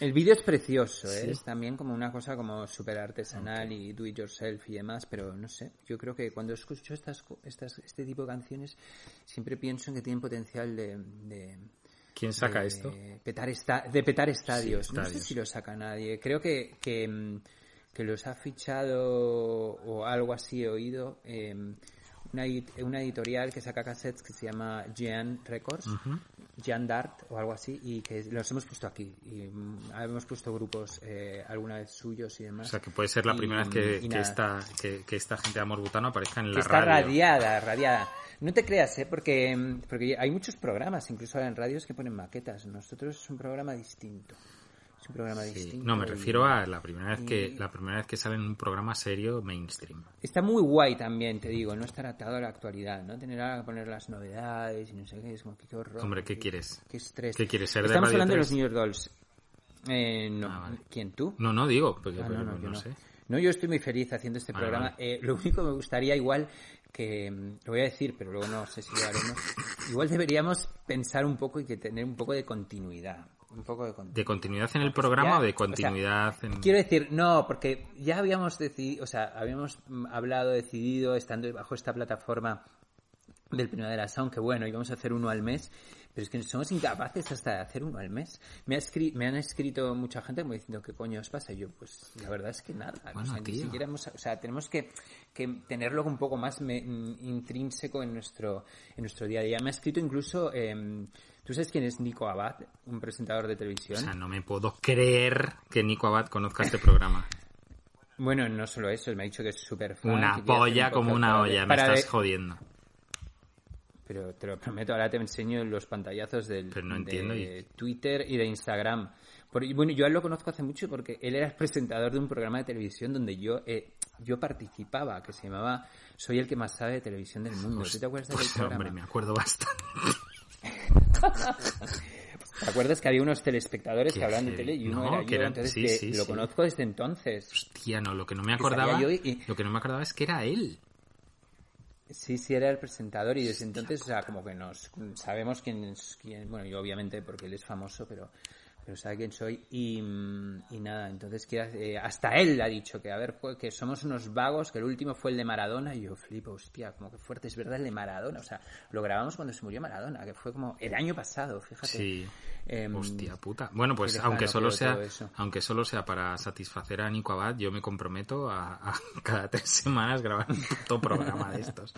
D: El vídeo es precioso, ¿eh?
E: Sí.
D: es también como una cosa como súper artesanal y do it yourself y demás, pero no sé, yo creo que cuando escucho estas, co- estas, este tipo de canciones siempre pienso en que tienen potencial de... de
E: ¿Quién saca
D: de
E: esto?
D: Petar esta- de petar estadios. No sé si lo saca nadie. Creo que, que, mm, que los ha fichado o algo así he oído. eh, una, una editorial que saca cassettes que se llama Jean Records, Jean Dart o algo así, y que los hemos puesto aquí. Y mm, hemos puesto grupos eh, alguna vez suyos y
E: O
D: demás.
E: sea, que puede ser la
D: Y-
E: primera vez que,
D: y
E: que
D: nada.
E: esta, que, que esta gente de Amor Butano aparezca en
D: que
E: la
D: está
E: radio.
D: radiada, radiada. No te creas, ¿eh? Porque, mm, porque hay muchos programas, incluso ahora en radios, que ponen maquetas. Nosotros es un programa distinto. Es un programa
E: Sí.
D: distinto.
E: No, me refiero a la primera vez que la primera vez que sale en un programa serio mainstream.
D: Está muy guay también, te digo, no estar atado a la actualidad, ¿no? Tener a poner las novedades y no sé qué, es como que qué horror.
E: Hombre, ¿qué quieres?
D: Qué estrés.
E: ¿Qué quieres ser de
D: Estamos
E: Radio
D: hablando de
E: 3?
D: los New York Dolls. Eh, no.
E: Ah, vale.
D: ¿Quién, tú?
E: No, no digo, porque
D: Ah,
E: pero
D: no, no, yo
E: no
D: no.
E: sé.
D: No, yo estoy muy feliz haciendo este
E: Vale,
D: programa.
E: vale.
D: Eh, lo único que me gustaría igual que, mm, lo voy a decir, pero luego no sé si lo haremos, igual deberíamos pensar un poco y que tener un poco de continuidad. Un poco de continuidad.
E: ¿De continuidad en el programa
D: Ya,
E: o de
D: o sea,
E: continuidad en...?
D: Quiero decir, no, porque ya habíamos decidido, o sea, habíamos mm, hablado, decidido, estando bajo esta plataforma del Primavera Sound, que bueno, íbamos a hacer uno al mes, pero es que somos incapaces hasta de hacer uno al mes. Me, ha escri- me han escrito mucha gente como diciendo, ¿qué coño os pasa? Y yo, pues la verdad es que nada. o
E: Bueno,
D: sea, ni siquiera hemos- o sea, tenemos que, que tenerlo un poco más me- mm, intrínseco en nuestro, en nuestro día a día. Me ha escrito incluso, em, ¿tú sabes quién es Nico Abad? Un presentador de
E: O
D: televisión.
E: sea, no me puedo creer que Nico Abad conozca este programa. *laughs*
D: Bueno, no solo eso, él me ha dicho que es súper fan.
E: Una polla
D: un
E: como una olla, me estás
D: de-
E: jodiendo.
D: Pero te lo prometo, ahora te enseño los pantallazos del,
E: Pero no
D: de
E: y-
D: Twitter y de Instagram. Por- y bueno, yo a él lo conozco hace mucho porque él era el presentador de un programa de televisión donde yo eh, yo participaba, que se llamaba Soy el que más sabe de televisión del mundo. ¿Tú te acuerdas de aquel
E: Pues,
D: programa?
E: hombre, me acuerdo bastante.
D: ¿Te acuerdas que había unos telespectadores que hablaban de tele y uno
E: No,
D: era
E: que
D: yo?
E: eran-
D: entonces
E: sí,
D: que
E: sí,
D: lo
E: sí.
D: conozco desde entonces.
E: Hostia, no, lo que no me acordaba,
D: y-
E: lo que no me acordaba es que era él.
D: Sí, sí, era el presentador y desde entonces, o sea, como que nos sabemos quién es quién. Bueno, yo obviamente porque él es famoso, pero pero sabe quién soy y, mm, y nada, entonces que, eh, hasta él ha dicho que a ver, que somos unos vagos, que el último fue el de Maradona y yo flipo, hostia, como que fuerte, es verdad el de Maradona, o sea, lo grabamos cuando se murió Maradona, que fue como el año pasado, fíjate.
E: Sí.
D: Em,
E: Hostia puta. Bueno, pues aunque solo sea, aunque solo sea para satisfacer a Nico Abad, yo me comprometo a, a *laughs* cada tres semanas grabar un puto programa de estos.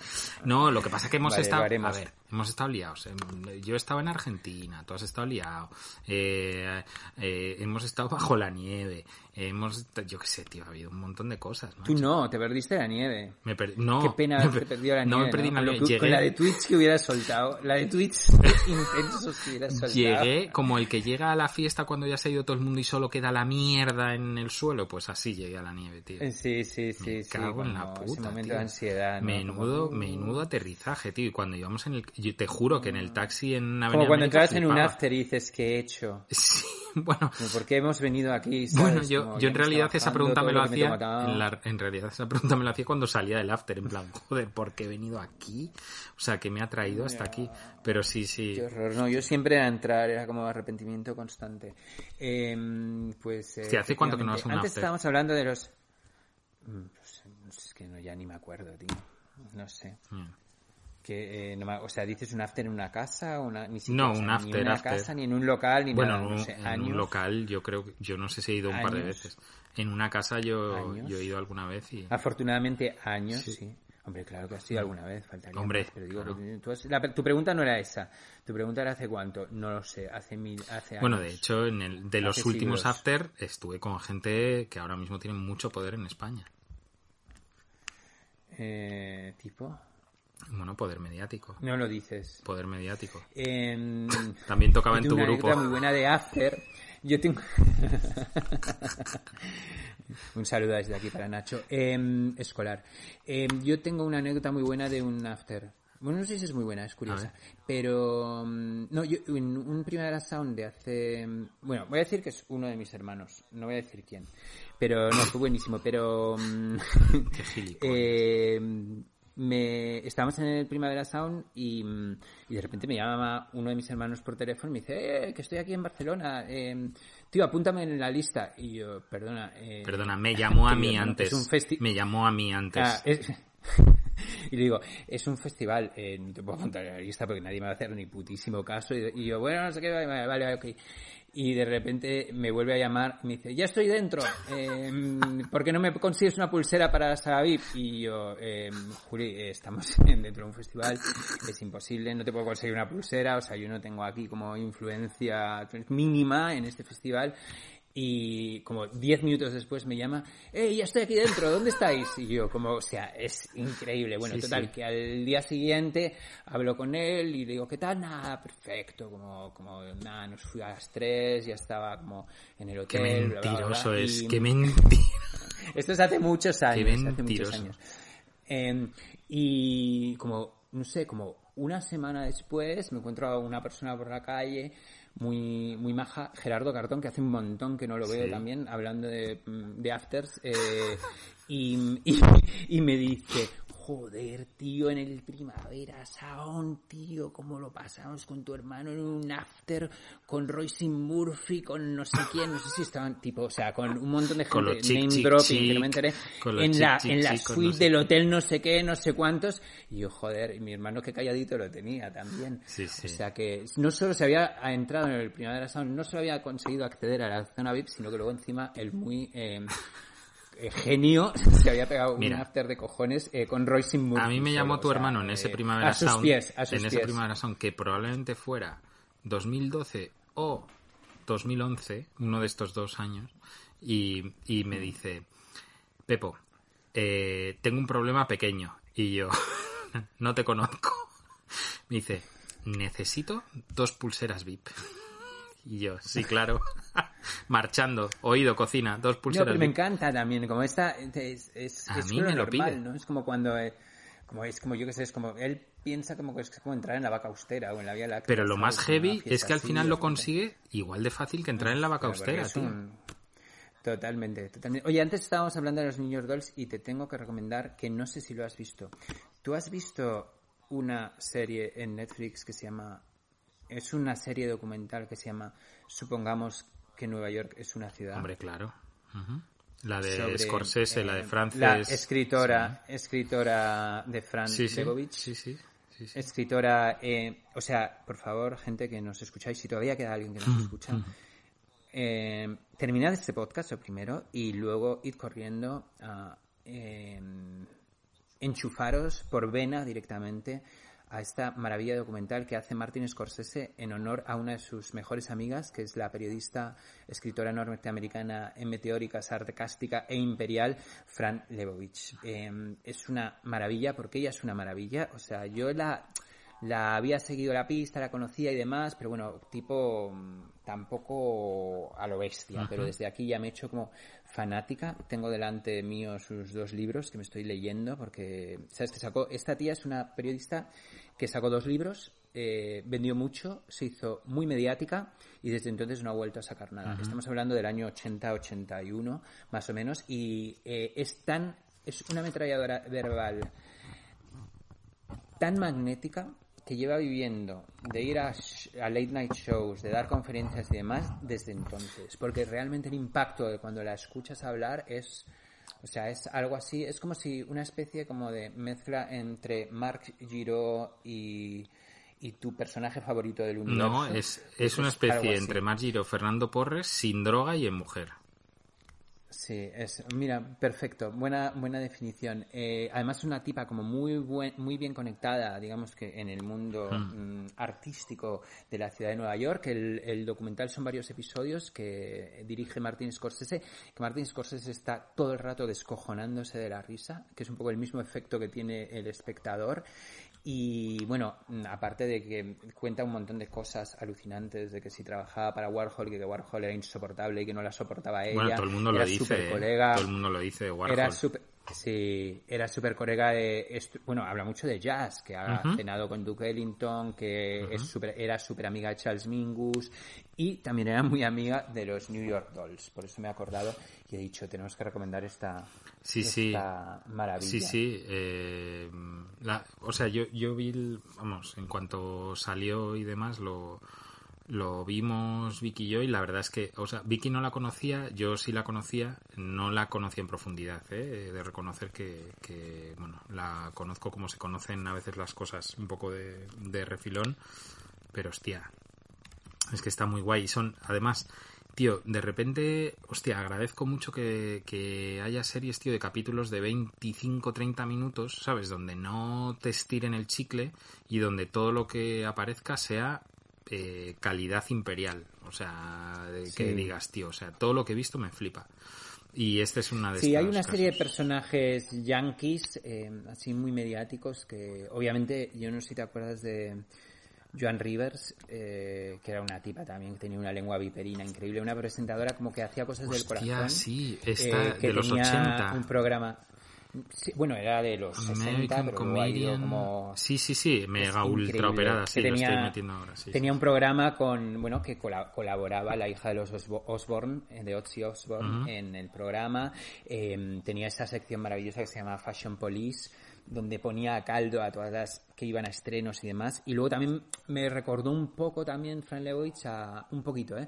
E: No, lo que pasa es que hemos
D: Vale,
E: estado, a ver, hemos estado liados. Em, Yo estaba en Argentina, tú has estado liado. Eh, eh, hemos estado bajo la nieve. Hemos, yo qué sé, tío, ha habido un montón de cosas.
D: Tú
E: macho.
D: no, te perdiste la nieve.
E: Me per- no,
D: Qué pena *laughs* haberte
E: per-
D: perdido la
E: no
D: nieve.
E: me perdí
D: ¿no?
E: la nieve.
D: Con
E: Llegué-
D: la de Twitch que hubieras soltado. La de Twitch *laughs* intensos que hubieras soltado.
E: Llegué como el que llega a la fiesta cuando ya se ha ido todo el mundo y solo queda la mierda en el suelo, pues así llegué a la nieve, tío.
D: Eh, Sí, sí, sí.
E: Me
D: sí,
E: cago en la puta,
D: Ese momento
E: tío.
D: de ansiedad. ¿no?
E: Menudo,
D: Como-
E: menudo aterrizaje, tío. Y cuando íbamos en el, yo te juro que en el taxi en Avenida
D: Como cuando entras en un after y dices, ¿qué he hecho? *laughs*
E: Sí, bueno,
D: ¿Por qué hemos venido aquí? ¿sabes?
E: bueno, yo,
D: Como,
E: yo en realidad esa pregunta me lo
D: me
E: hacía,
D: tomado.
E: en, la- en realidad esa pregunta me lo hacía cuando salía del after, en plan, joder, ¿por qué he venido aquí? O sea, que me ha traído hasta aquí. Pero sí, sí.
D: Qué horror. No, yo siempre era entrar, era como arrepentimiento constante. Eh, pues. eh,
E: Sí, ¿hace cuánto que no a un
D: Antes
E: after?
D: estábamos hablando de los. Mm, pues, es que no, ya ni me acuerdo, tío. No sé.
E: Mm.
D: Que, eh, no me- o sea, dices un after en una casa, una, ni siquiera,
E: No,
D: o sea,
E: un
D: ni
E: after,
D: en una
E: after.
D: casa, ni en un local, ni
E: Bueno,
D: nada,
E: en
D: no sé,
E: en
D: años.
E: un local yo creo que yo no sé si he ido un par de veces. En una casa yo, he ido alguna vez y
D: Afortunadamente, años,
E: Sí.
D: sí. Hombre, claro que ha sido alguna vez, faltaría
E: Hombre,
D: más, pero digo,
E: claro.
D: tú has- la- tu pregunta no era esa. Tu pregunta era hace cuánto. No lo sé, hace mil, hace
E: Bueno,
D: años.
E: de hecho, en el, de los
D: Hace
E: últimos
D: siglos.
E: after estuve con gente que ahora mismo tiene mucho poder en España.
D: Eh, ¿Tipo?
E: Bueno, poder mediático.
D: No lo dices.
E: Poder mediático.
D: En- *coughs*
E: También tocaba en tu
D: una
E: grupo.
D: muy buena de After. Yo tengo... *laughs* *laughs* un saludo desde aquí para Nacho. Em, escolar. Em, yo tengo una anécdota muy buena de un After. Bueno, no sé si es muy buena, es curiosa. Pero, mm, no, yo, en un Primavera Sound de hace... mm, Bueno, voy a decir que es uno de mis hermanos. No voy a decir quién. Pero, no, fue buenísimo. Pero... *laughs*
E: Qué
D: eh, me estábamos en el Primavera Sound y, mm, y de repente me llama uno de mis hermanos por teléfono y me dice eh, que estoy aquí en Barcelona eh, tío apúntame en la lista y yo perdona eh,
E: Perdona, me llamó a mí antes.
D: es un festi-
E: Me llamó a mí antes.
D: Ah, es- *laughs* y le digo, es un festival, eh, no te puedo contar la lista porque nadie me va a hacer ni putísimo caso. Y, y yo, bueno, no sé qué, vale, vale, vale, ok. Y de repente me vuelve a llamar y me dice, ya estoy dentro, eh, ¿por qué no me consigues una pulsera para Sala VIP? Y yo, eh, Juli, estamos *laughs* dentro de un festival, es imposible, no te puedo conseguir una pulsera, o sea, yo no tengo aquí como influencia mínima en este festival. Y como 10 minutos después me llama, ¡Ey, ya estoy aquí dentro! ¿Dónde estáis? Y yo, como, o sea, es increíble. Bueno,
E: Sí,
D: total,
E: sí.
D: que al día siguiente hablo con él y le digo, ¿qué tal? Nada, perfecto. Como, como, nada, nos fui a las 3, ya estaba como en el
E: Qué
D: hotel. bla, bla, bla,
E: mentiroso es,
D: y-
E: qué *laughs* mentira.
D: esto es hace muchos años. hace muchos
E: mentiroso.
D: años. Eh, y como, no sé, como una semana después me encuentro a una persona por la calle muy, muy maja, Gerardo Cartón, que hace un montón que no lo veo
E: Sí.
D: también, hablando de, mm, de afters, eh, *laughs* y, y, y me dice, joder, tío, en el Primavera Sound, tío, cómo lo pasamos con tu hermano en un after, con Royce Murphy, con no sé quién, no sé si estaban, tipo, o sea, con un montón de gente,
E: chic,
D: name
E: chic,
D: dropping, que no me enteré, en la, en suite
E: no sé
D: del
E: qué.
D: hotel no sé qué, no sé cuántos, y yo, joder, y mi hermano que calladito lo tenía también.
E: Sí, sí.
D: O sea que no solo se había entrado en el Primavera Sound, no solo había conseguido acceder a la zona VIP, sino que luego encima el muy eh, eh, genio *laughs* se había pegado
E: Mira.
D: un after de cojones eh, con Royce Murphy.
E: A mí me
D: solo,
E: llamó
D: o
E: tu
D: sea,
E: hermano en ese
D: eh,
E: Primavera
D: a sus
E: Sound,
D: pies, a sus
E: en ese
D: pies.
E: Primavera Sound, que probablemente fuera 2012 o 2011, uno de estos dos años, y, y me dice, Pepo, eh, tengo un problema pequeño. Y yo, *laughs* no te conozco. *laughs* Me dice, necesito dos pulseras VIP. Y yo, sí, claro. Marchando, oído, cocina, dos
D: No,
E: pulseras
D: pero me encanta también, como esta es, es,
E: A
D: es
E: mí
D: lo
E: me lo
D: normal,
E: pide.
D: ¿no? Es como cuando, eh, como es como yo que sé, es como, él piensa como que es como entrar en la vaca austera o en la vía láctea.
E: Pero lo más heavy es que al final lo consigue igual de fácil que entrar en la vaca austera, tío.
D: un- Totalmente, totalmente. Oye, antes estábamos hablando de los niños dolls y te tengo que recomendar que no sé si lo has visto. ¿Tú has visto una serie en Netflix que se llama... Es una serie documental que se llama Supongamos que Nueva York es una ciudad.
E: Hombre, claro. La de
D: sobre,
E: Scorsese, la de
D: eh,
E: Frances.
D: La escritora, escritora de Fran
E: Sí, sí. Sí, sí. sí, sí.
D: Escritora, eh, o sea, por favor, gente que nos escucháis, si todavía queda alguien que nos escucha, eh, terminad este podcast lo primero y luego id corriendo a eh, enchufaros por vena directamente a esta maravilla documental que hace Martin Scorsese en honor a una de sus mejores amigas, que es la periodista, escritora norteamericana en meteórica, sarcástica e imperial, Fran Lebowitz. Eh, es una maravilla, porque ella es una maravilla. O sea, yo la, la había seguido la pista, la conocía y demás, pero bueno, tipo mm, tampoco a lo bestia, pero desde aquí ya me he hecho como fanática. Tengo delante mío sus dos libros que me estoy leyendo porque, ¿sabes que sacó? Esta tía es una periodista que sacó dos libros, eh, vendió mucho, se hizo muy mediática y desde entonces no ha vuelto a sacar nada. Estamos hablando del año 80-81, más o menos, y eh, es tan, es una ametralladora verbal tan magnética que lleva viviendo de ir a, late night shows, de dar conferencias y demás desde entonces. Porque realmente el impacto de cuando la escuchas hablar es, o sea, es algo así, es como si una especie como de mezcla entre Marc Giro y, y tu personaje favorito del universo.
E: No, es, es una especie entre Margiro Fernando Porres sin droga y en mujer.
D: Sí, es, mira, perfecto, buena, buena definición. Eh, además una tipa como muy buen, muy bien conectada, digamos que en el mundo mm, artístico de la ciudad de Nueva York. El, el documental son varios episodios que dirige Martin Scorsese, que Martin Scorsese está todo el rato descojonándose de la risa, que es un poco el mismo efecto que tiene el espectador. Y bueno, aparte de que cuenta un montón de cosas alucinantes, de que si trabajaba para Warhol, que, que Warhol era insoportable y que no la soportaba ella.
E: Bueno, todo el mundo lo dice. ¿eh?
D: colega.
E: Todo el mundo lo dice, Warhol.
D: Era súper, sí, era súper colega de, bueno, habla mucho de jazz, que ha cenado con Duke Ellington, que es súper, era súper amiga de Charles Mingus y también era muy amiga de los New York Dolls. Por eso me he acordado y he dicho, tenemos que recomendar esta,
E: Sí, sí.
D: esta maravilla.
E: Sí, sí. eh, la- o sea, yo, yo vi, el- vamos, en cuanto salió y demás, lo, lo vimos Vicky y yo y la verdad es que, o sea, Vicky no la conocía, yo sí la conocía, no la conocía en profundidad, ¿eh? de reconocer que, que, bueno, la conozco como se conocen a veces las cosas un poco de, refilón, pero hostia, Es que está muy guay. Y son, además, tío, de repente, hostia, agradezco mucho que, que haya series, tío, de capítulos de 25, 30 minutos, ¿sabes? Donde no te estiren el chicle y donde todo lo que aparezca sea eh, calidad imperial. O sea, de que
D: Sí.
E: digas, tío, o sea, todo lo que he visto me flipa. Y este es una de
D: Sí, hay una serie de personajes yankees, eh, así muy mediáticos, que obviamente, yo no sé si te acuerdas de Joan Rivers, eh, que era una tipa también, que tenía una lengua viperina increíble, una presentadora como que hacía cosas del corazón.
E: sí, esta
D: eh, que
E: de los
D: tenía
E: 80.
D: un programa... Sí, bueno, era de los 60,
E: American
D: pero luego ha ido
E: Comedian.
D: como...
E: Sí, sí, sí, mega ultra operada, sí,
D: Que
E: lo estoy
D: tenía-
E: metiendo ahora. Sí,
D: tenía un programa con, bueno, que cola- colaboraba la hija de los Osbo- Osborne, eh, de Ozzy Osbourne,
E: Ujú.
D: en el programa. Eh, tenía esa sección maravillosa que se llama Fashion Police, donde ponía a caldo a todas las que iban a estrenos y demás. Y luego también me recordó un poco también Fran Lebowitz a, un poquito, ¿eh?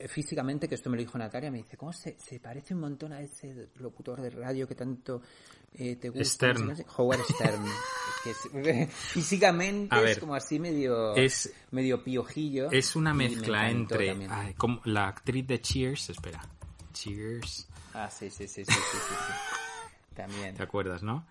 D: Eh, Físicamente, que esto me lo dijo Natalia, me dice, ¿cómo se, se parece un montón a ese locutor de radio que tanto eh, te gusta?
E: Stern.
D: Howard Stern. que es- *laughs* físicamente es como así medio
E: es-
D: medio piojillo.
E: Es una mezcla entre ay, como la actriz de Cheers, espera, Cheers,
D: Ah, sí, sí, sí, sí, sí, sí, sí. *laughs* También.
E: ¿te acuerdas, no?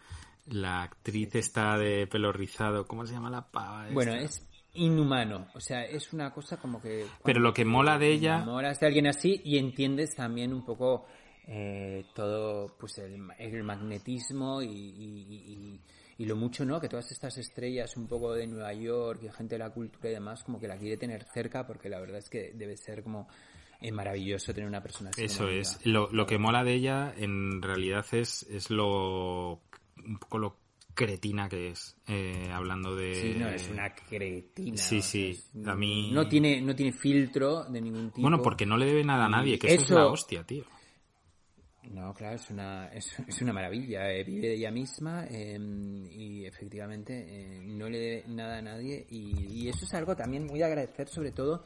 E: La actriz está de pelo rizado, ¿cómo se llama la pava? esta?
D: Bueno, es inhumano. O sea, es una cosa como que...
E: Pero lo que mola de ella-
D: enamoras de alguien así y entiendes también un poco eh, todo, pues el, el magnetismo y, y- y- y lo mucho, ¿no? Que todas estas estrellas un poco de Nueva York y gente de la cultura y demás, como que la quiere tener cerca porque la verdad es que debe ser como eh, maravilloso tener una persona así.
E: Eso es. Lo, lo que mola de ella, en realidad, es, es lo. un poco lo cretina que es. eh, hablando de.
D: Sí, no, es una cretina.
E: Sí, sí.
D: es-
E: A mí.
D: No tiene, no tiene filtro de ningún tipo.
E: Bueno, porque no le debe nada a nadie, que eso, es
D: eso-
E: la hostia, tío.
D: No, claro, es una, es, *laughs* es una maravilla. eh, vive de ella misma eh, y efectivamente eh, no le debe nada a nadie. Y, y eso es algo también muy de agradecer, sobre todo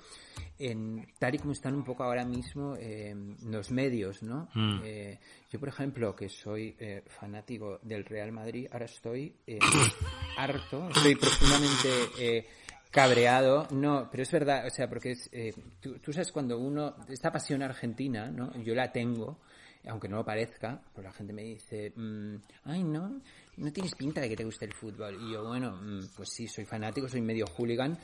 D: en tal y como están un poco ahora mismo eh, los medios, ¿no?
E: Mm.
D: Eh, yo, por ejemplo, que soy eh, fanático del Real Madrid, ahora estoy eh, *laughs* harto, estoy profundamente eh, cabreado. No, pero es verdad, o sea, porque es, eh, tú, tú sabes cuando uno, esta pasión argentina, ¿no? Yo la tengo, aunque no lo parezca, pues la gente me dice, mm, ay, no, no tienes pinta de que te guste el fútbol. Y yo, bueno, mm, pues sí, soy fanático, soy medio hooligan.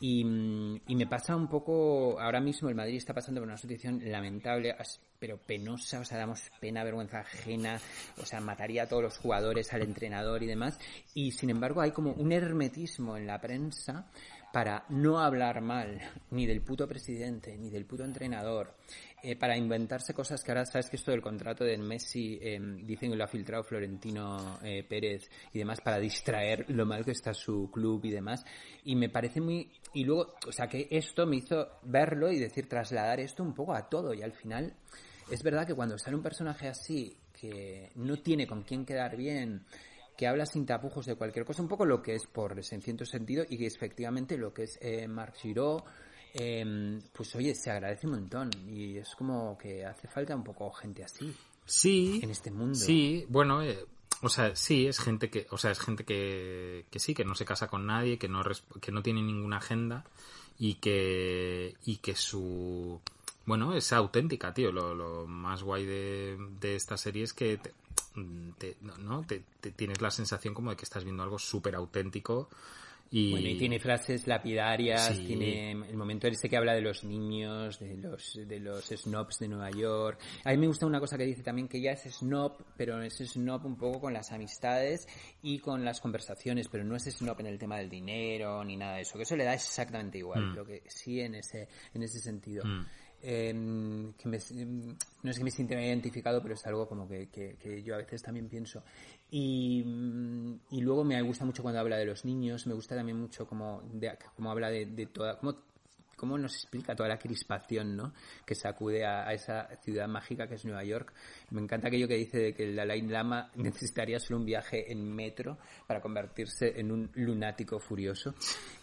D: Y, mm, y me pasa un poco, ahora mismo el Madrid está pasando por una situación lamentable, pero penosa, o sea, damos pena, vergüenza ajena, o sea, mataría a todos los jugadores, al entrenador y demás. Y sin embargo hay como un hermetismo en la prensa para no hablar mal ni del puto presidente, ni del puto entrenador, eh, para inventarse cosas que ahora sabes que esto del contrato de Messi eh, dicen que lo ha filtrado Florentino eh, Pérez y demás para distraer lo mal que está su club y demás. Y me parece muy... Y luego, o sea, que esto me hizo verlo y decir, trasladar esto un poco a todo y al final es verdad que cuando sale un personaje así que no tiene con quién quedar bien, que habla sin tapujos de cualquier cosa, un poco lo que es por en cierto sentido y que efectivamente lo que es eh, Marc Giraud, eh, pues oye, se agradece un montón y es como que hace falta un poco gente así
E: Sí.
D: en este mundo.
E: Sí, bueno, eh, o sea, sí, es gente que, o sea, es gente que, que sí, que no se casa con nadie, que no, que no tiene ninguna agenda y que, y que su, bueno, es auténtica, tío. Lo, lo más guay de, de esta serie es que te, te- ¿no? Te- te tienes la sensación como de que estás viendo algo súper auténtico y,
D: Bueno, y tiene frases lapidarias,
E: Sí.
D: tiene el momento ese que habla de los niños, de los, de los snobs de Nueva York. A mí me gusta una cosa que dice también que ella es snob, pero es snob un poco con las amistades y con las conversaciones, pero no es snob en el tema del dinero ni nada de eso, que eso le da exactamente igual,
E: Mm.
D: pero que sí en ese, en ese sentido.
E: Mm.
D: No es que me sienta identificado, pero es algo como que, que- que yo a veces también pienso. Y, mm, y luego me gusta mucho cuando habla de los niños, me gusta también mucho como, de, como habla de, de toda, como, cómo nos explica toda la crispación ¿no? que sacude a, a esa ciudad mágica que es Nueva York. Me encanta aquello que dice de que el Dalai Lama *laughs* necesitaría solo un viaje en metro para convertirse en un lunático furioso.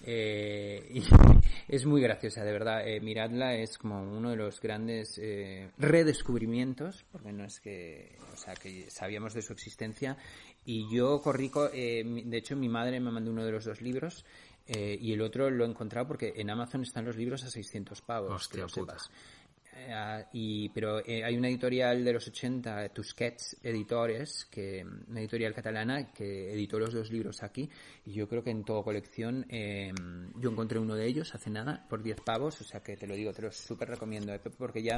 D: Eh, *laughs* es muy graciosa, de verdad. Eh, miradla, es como uno de los grandes eh, redescubrimientos, porque no es que, o sea, que sabíamos de su existencia. Y yo corrí, de hecho, mi madre me mandó uno de los dos libros. Eh, y el otro lo he encontrado porque en Amazon están los libros a 600 pavos,
E: Hostia
D: que lo sepas. Eh, ah, y, pero eh, hay una editorial de los 80, Tusquets Editores, que, una editorial catalana que editó los dos libros aquí. Y yo creo que en toda colección, eh, yo encontré uno de ellos hace nada por 10 pavos. O sea que te lo digo, te lo súper recomiendo. eh, porque ya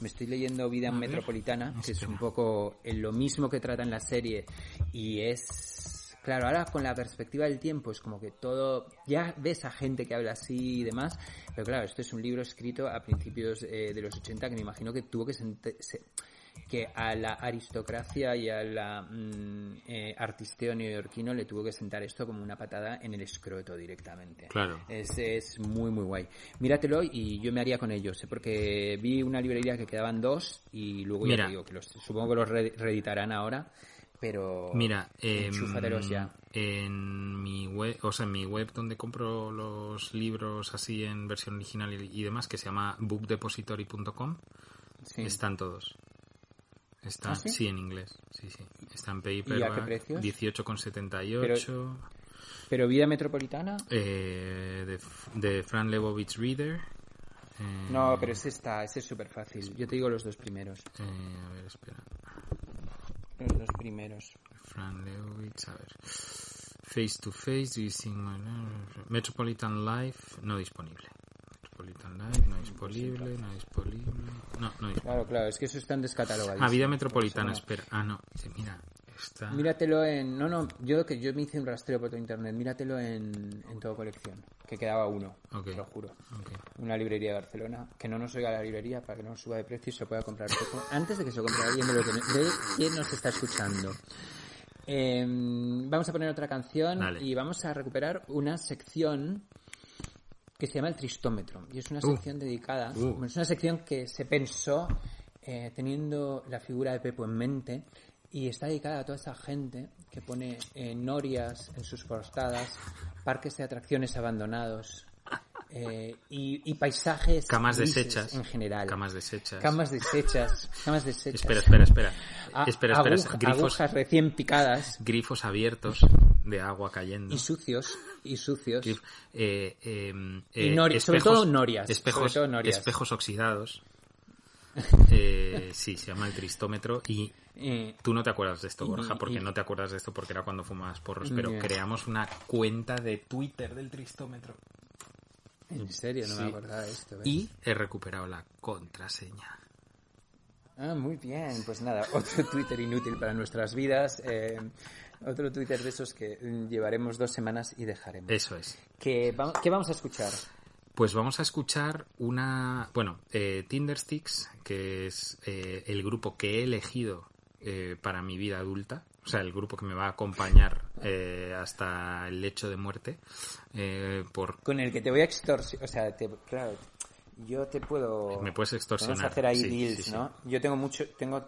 D: me estoy leyendo Vida
E: A ver,
D: Metropolitana, que es
E: espera.
D: un poco en lo mismo que trata en la serie. Y es. Claro, ahora con la perspectiva del tiempo es como que todo, ya ves a gente que habla así y demás, pero claro, esto es un libro escrito a principios eh, de los 80 que me imagino que tuvo que se- que a la aristocracia y a la mm, eh, artisteo neoyorquino le tuvo que sentar esto como una patada en el escroto directamente.
E: Claro.
D: Es, es muy, muy guay. Míratelo y yo me haría con ellos, ¿eh? porque vi una librería que quedaban dos y luego ya
E: Mira.
D: te digo que los, supongo que los re- reeditarán ahora, pero
E: Mira, em,
D: ya.
E: en mi web, o sea, en mi web donde compro los libros así en versión original y, demás, que se llama bookdepository.com,
D: Sí.
E: están todos. Están,
D: ¿Ah, sí?
E: en inglés. Sí, sí. Está en
D: ¿Y a qué
E: paperback,
D: precios?
E: 18,78.
D: Pero vida metropolitana,
E: Eh, de, de Fran Lebowitz Reader. Eh,
D: no, pero ese está, ese es súper fácil. Yo te digo los dos primeros.
E: eh, a ver, espera.
D: Los dos primeros.
E: Fran Lebowitz, a ver. Face to Face, Do You Think My Metropolitan Life, no disponible. Metropolitan Life, no disponible, no disponible. No, no disponible.
D: Claro, claro, es que eso está en descatalogado.
E: Ah, Vida Metropolitana, espera. Ah, no, mira. Está...
D: Míratelo en... No, no, yo que yo me hice un rastreo por todo internet. Míratelo en, en todo colección. Que quedaba uno,
E: Ok.
D: te lo juro. Una librería de Barcelona. Que no nos oiga la librería para que no suba de precio y se pueda comprar poco. Antes de que se lo compre alguien de, lo que, de quien nos está escuchando. Eh, vamos a poner otra canción
E: Dale.
D: y vamos a recuperar una sección que se llama el Tristómetro. Y es una
E: Uh.
D: sección dedicada,
E: Uh.
D: es una sección que se pensó eh, teniendo la figura de Pepo en mente y está dedicada a toda esa gente que pone eh, norias en sus portadas, parques de atracciones abandonados eh, y, y paisajes
E: Camas deshechas.
D: en general.
E: Camas deshechas.
D: Camas deshechas, camas deshechas.
E: Espera, espera, espera.
D: A-
E: espera, espera.
D: aguja-
E: grifos,
D: agujas recién picadas
E: grifos abiertos de agua cayendo.
D: y sucios y sucios.
E: Grif- eh, eh,
D: Y
E: eh,
D: nori- sobre todo norias,
E: Espejos,
D: sobre todo norias.
E: espejos oxidados. *laughs* Eh, sí, se llama el tristómetro y
D: Eh,
E: tú no te acuerdas de esto,
D: Y-
E: Borja, porque
D: y-
E: no te acuerdas de esto porque era cuando fumabas porros, pero creamos una cuenta de Twitter del tristómetro
D: en serio, no
E: Sí.
D: me acordaba de esto. ¿ves?
E: y he recuperado la contraseña.
D: Ah, muy bien. Pues nada, *laughs* otro Twitter inútil para nuestras vidas. eh, otro Twitter de esos que mm, llevaremos dos semanas y dejaremos.
E: Eso es.
D: ¿Qué, va- qué vamos a escuchar?
E: Pues vamos a escuchar una, bueno, eh, Tindersticks, que es eh, el grupo que he elegido eh, para mi vida adulta, o sea, el grupo que me va a acompañar eh, hasta el lecho de muerte, eh, por
D: Con el que te voy a extorsionar. O sea, te- claro, yo te puedo.
E: Me puedes extorsionar,
D: hacer ahí
E: sí,
D: deals,
E: sí, sí.
D: ¿no? Yo tengo mucho. Tengo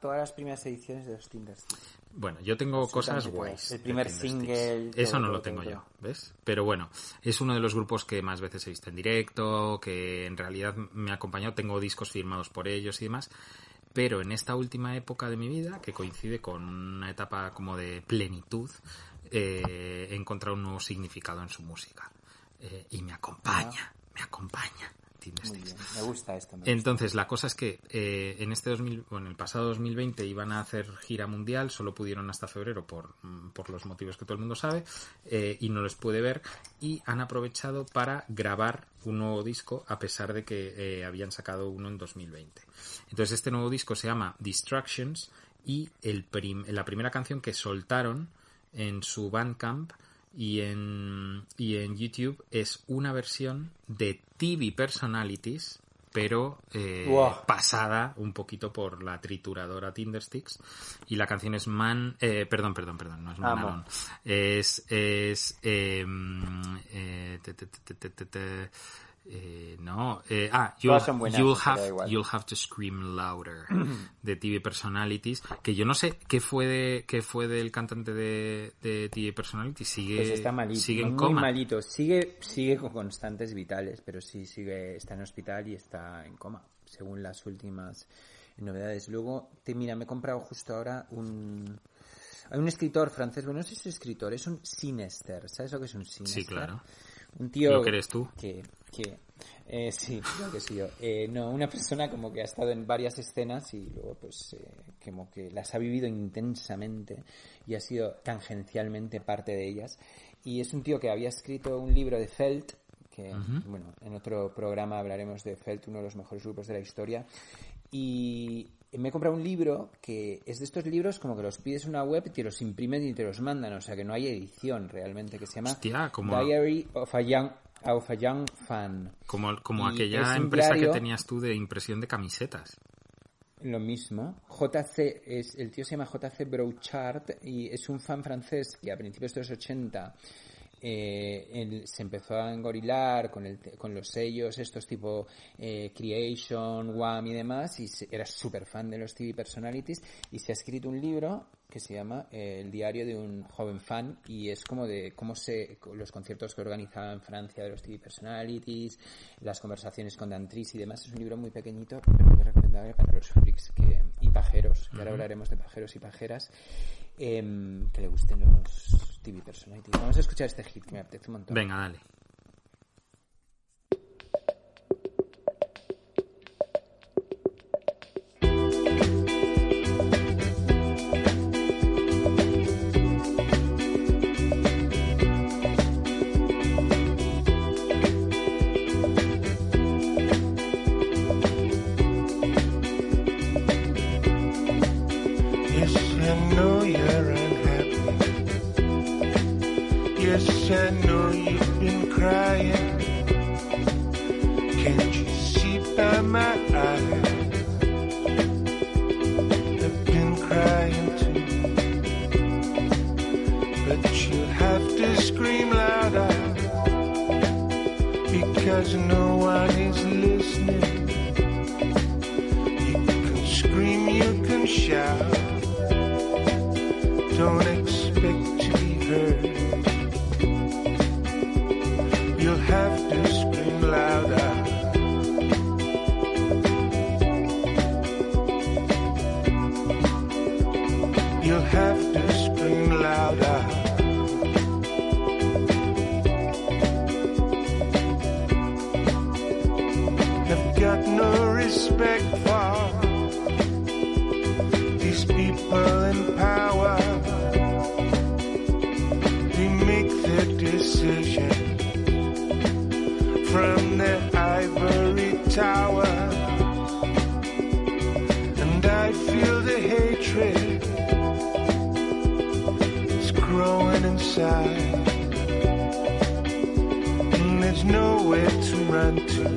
D: todas las primeras ediciones de los Tinder.
E: Bueno, yo tengo cosas guays.
D: El primer single,
E: Eso
D: todo,
E: no lo tengo
D: todo,
E: yo. ¿ves? Pero bueno, es uno de los grupos que más veces he visto en directo, que en realidad me ha acompañado, tengo discos firmados por ellos y demás. Pero en esta última época de mi vida, que coincide con una etapa como de plenitud, eh, he encontrado un nuevo significado en su música. Eh, y me acompaña, me acompaña.
D: Muy
E: Tindersticks.
D: bien, me gusta esto. me gusta.
E: Entonces, la cosa es que eh, en este 2000, bueno, el pasado 2020 iban a hacer gira mundial, solo pudieron hasta febrero por, mm, por los motivos que todo el mundo sabe, eh, y no les puede ver, y han aprovechado para grabar un nuevo disco, a pesar de que eh, habían sacado uno en 2020. Entonces, este nuevo disco se llama Distractions, y el prim- la primera canción que soltaron en su Bandcamp y en, y en YouTube es una versión de TV Personalities, pero eh,
D: Wow.
E: pasada un poquito por la trituradora Tindersticks. Y la canción es Man, eh, perdón, perdón, perdón, no es Man. Alone. Es, es, eh, eh, te- te- te- eh, no, eh, ah, you'll,
D: buenas,
E: you'll have, you'll have to scream louder *clears throat* de TV Personalities, que yo no sé qué fue de, qué fue del cantante de, de TV Personalities, sigue,
D: Pues está malito,
E: sigue en
D: muy
E: coma.
D: malito. Sigue, sigue con constantes vitales, pero sí sigue, está en hospital y está en coma, según las últimas novedades. Luego, te, mira, me he comprado justo ahora un, Hay un escritor francés, bueno, no sé si es escritor, es un sinester. ¿Sabes lo que es un sinester?
E: Sí, claro.
D: Un tío.
E: Lo que eres tú.
D: Que, que, eh, sí, que sí yo. Eh, no, una persona como que ha estado en varias escenas y luego, pues, eh, como que las ha vivido intensamente y ha sido tangencialmente parte de ellas. Y es un tío que había escrito un libro de Felt, que, bueno, en otro programa hablaremos de Felt, uno de los mejores grupos de la historia. Y me he comprado un libro que es de estos libros como que los pides en una web y te los imprimen y te los mandan, o sea que no hay edición realmente, que se llama
E: Hostia, como-
D: Diary of a Young, of a Young Fan.
E: Como, como
D: Y
E: aquella empresa
D: diario-
E: que tenías tú de impresión de camisetas.
D: Lo mismo. JC, es, el tío se llama JC Brouchard y es un fan francés que a principios de los 80 eh, él se empezó a engorilar con, el, con los sellos, estos tipo eh, Creation, Wham y demás, y se- era súper fan de los TV Personalities y se ha escrito un libro que se llama eh, El diario de un joven fan y es como de cómo se los conciertos que organizaba en Francia de los TV Personalities, las conversaciones con Dan Tris y demás. Es un libro muy pequeñito, pero muy recomendable para los freaks que, pajeros, que ahora hablaremos de pajeros y pajeras, em, que le gusten los TV Personalities. Vamos a escuchar este hit que me apetece un montón.
E: Venga, dale.
H: doing it. Inside. And there's nowhere to run to.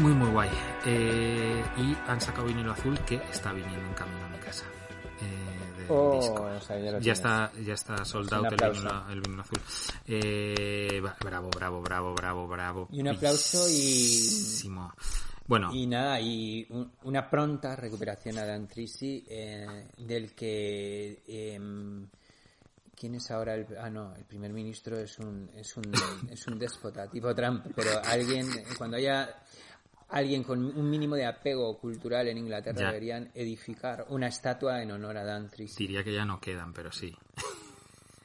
E: Muy, muy guay. Eh, y han sacado vinilo azul que está viniendo en camino a mi casa. Eh,
D: Oh,
E: disco.
D: o sea, ya
E: está, ya está sold
D: Un
E: out el vinilo, el vinilo azul. Eh, bravo, bravo, bravo, bravo, bravo.
D: Y un aplauso y-.
E: Bueno,
D: Y nada, y un- una pronta recuperación a Dan Trisi, eh, del que... em, ¿Quién es ahora el...? Ah, no, el primer ministro es un, es un, *laughs* es un déspota, tipo Trump, pero alguien, cuando haya alguien con un mínimo de apego cultural en Inglaterra
E: Ya.
D: deberían edificar una estatua en honor a Dan Trisi.
E: diría que ya no quedan, pero sí.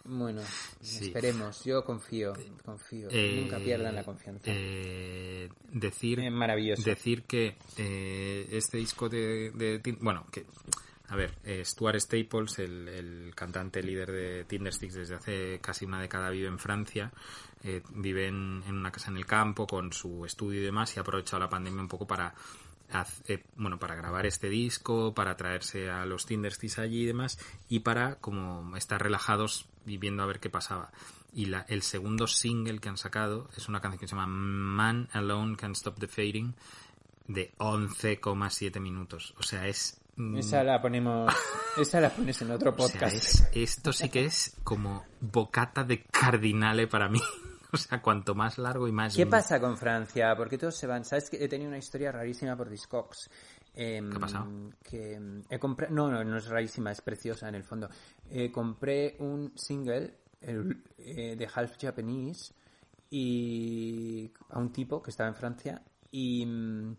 D: Bueno,
E: Sí.
D: esperemos, yo confío, confío,
E: Eh,
D: nunca pierdan la confianza.
E: eh, decir,
D: Eh, maravilloso.
E: decir que eh, este disco de, de bueno, que a ver, eh, Stuart Staples, el, cantante líder de Tindersticks desde hace casi una década vive en Francia, eh, vive en, una casa en el campo con su estudio y demás y ha aprovechado la pandemia un poco para haz- eh, bueno, para grabar este disco, para traerse a los Tindersticks allí y demás, y para como estar relajados y viendo a ver qué pasaba. Y la, el segundo single que han sacado es una canción que se llama Man Alone Can Stop the Fading, de 11,7 minutos. O sea, es... mm,
D: Esa la ponemos, *laughs* esa la pones en otro
E: o sea,
D: podcast.
E: es- esto sí que es como bocata de cardinale para mí. *laughs* O sea, cuanto más largo y más...
D: ¿Qué pasa con Francia? Porque todos se van. ¿Sabes que he tenido una historia rarísima por Discogs? Em,
E: ¿Qué ha pasado?
D: Que em, he comprado. No, no, no es rarísima, es preciosa en el fondo. Eh, compré un single el, eh, de Half Japanese y a un tipo que estaba en Francia y mm,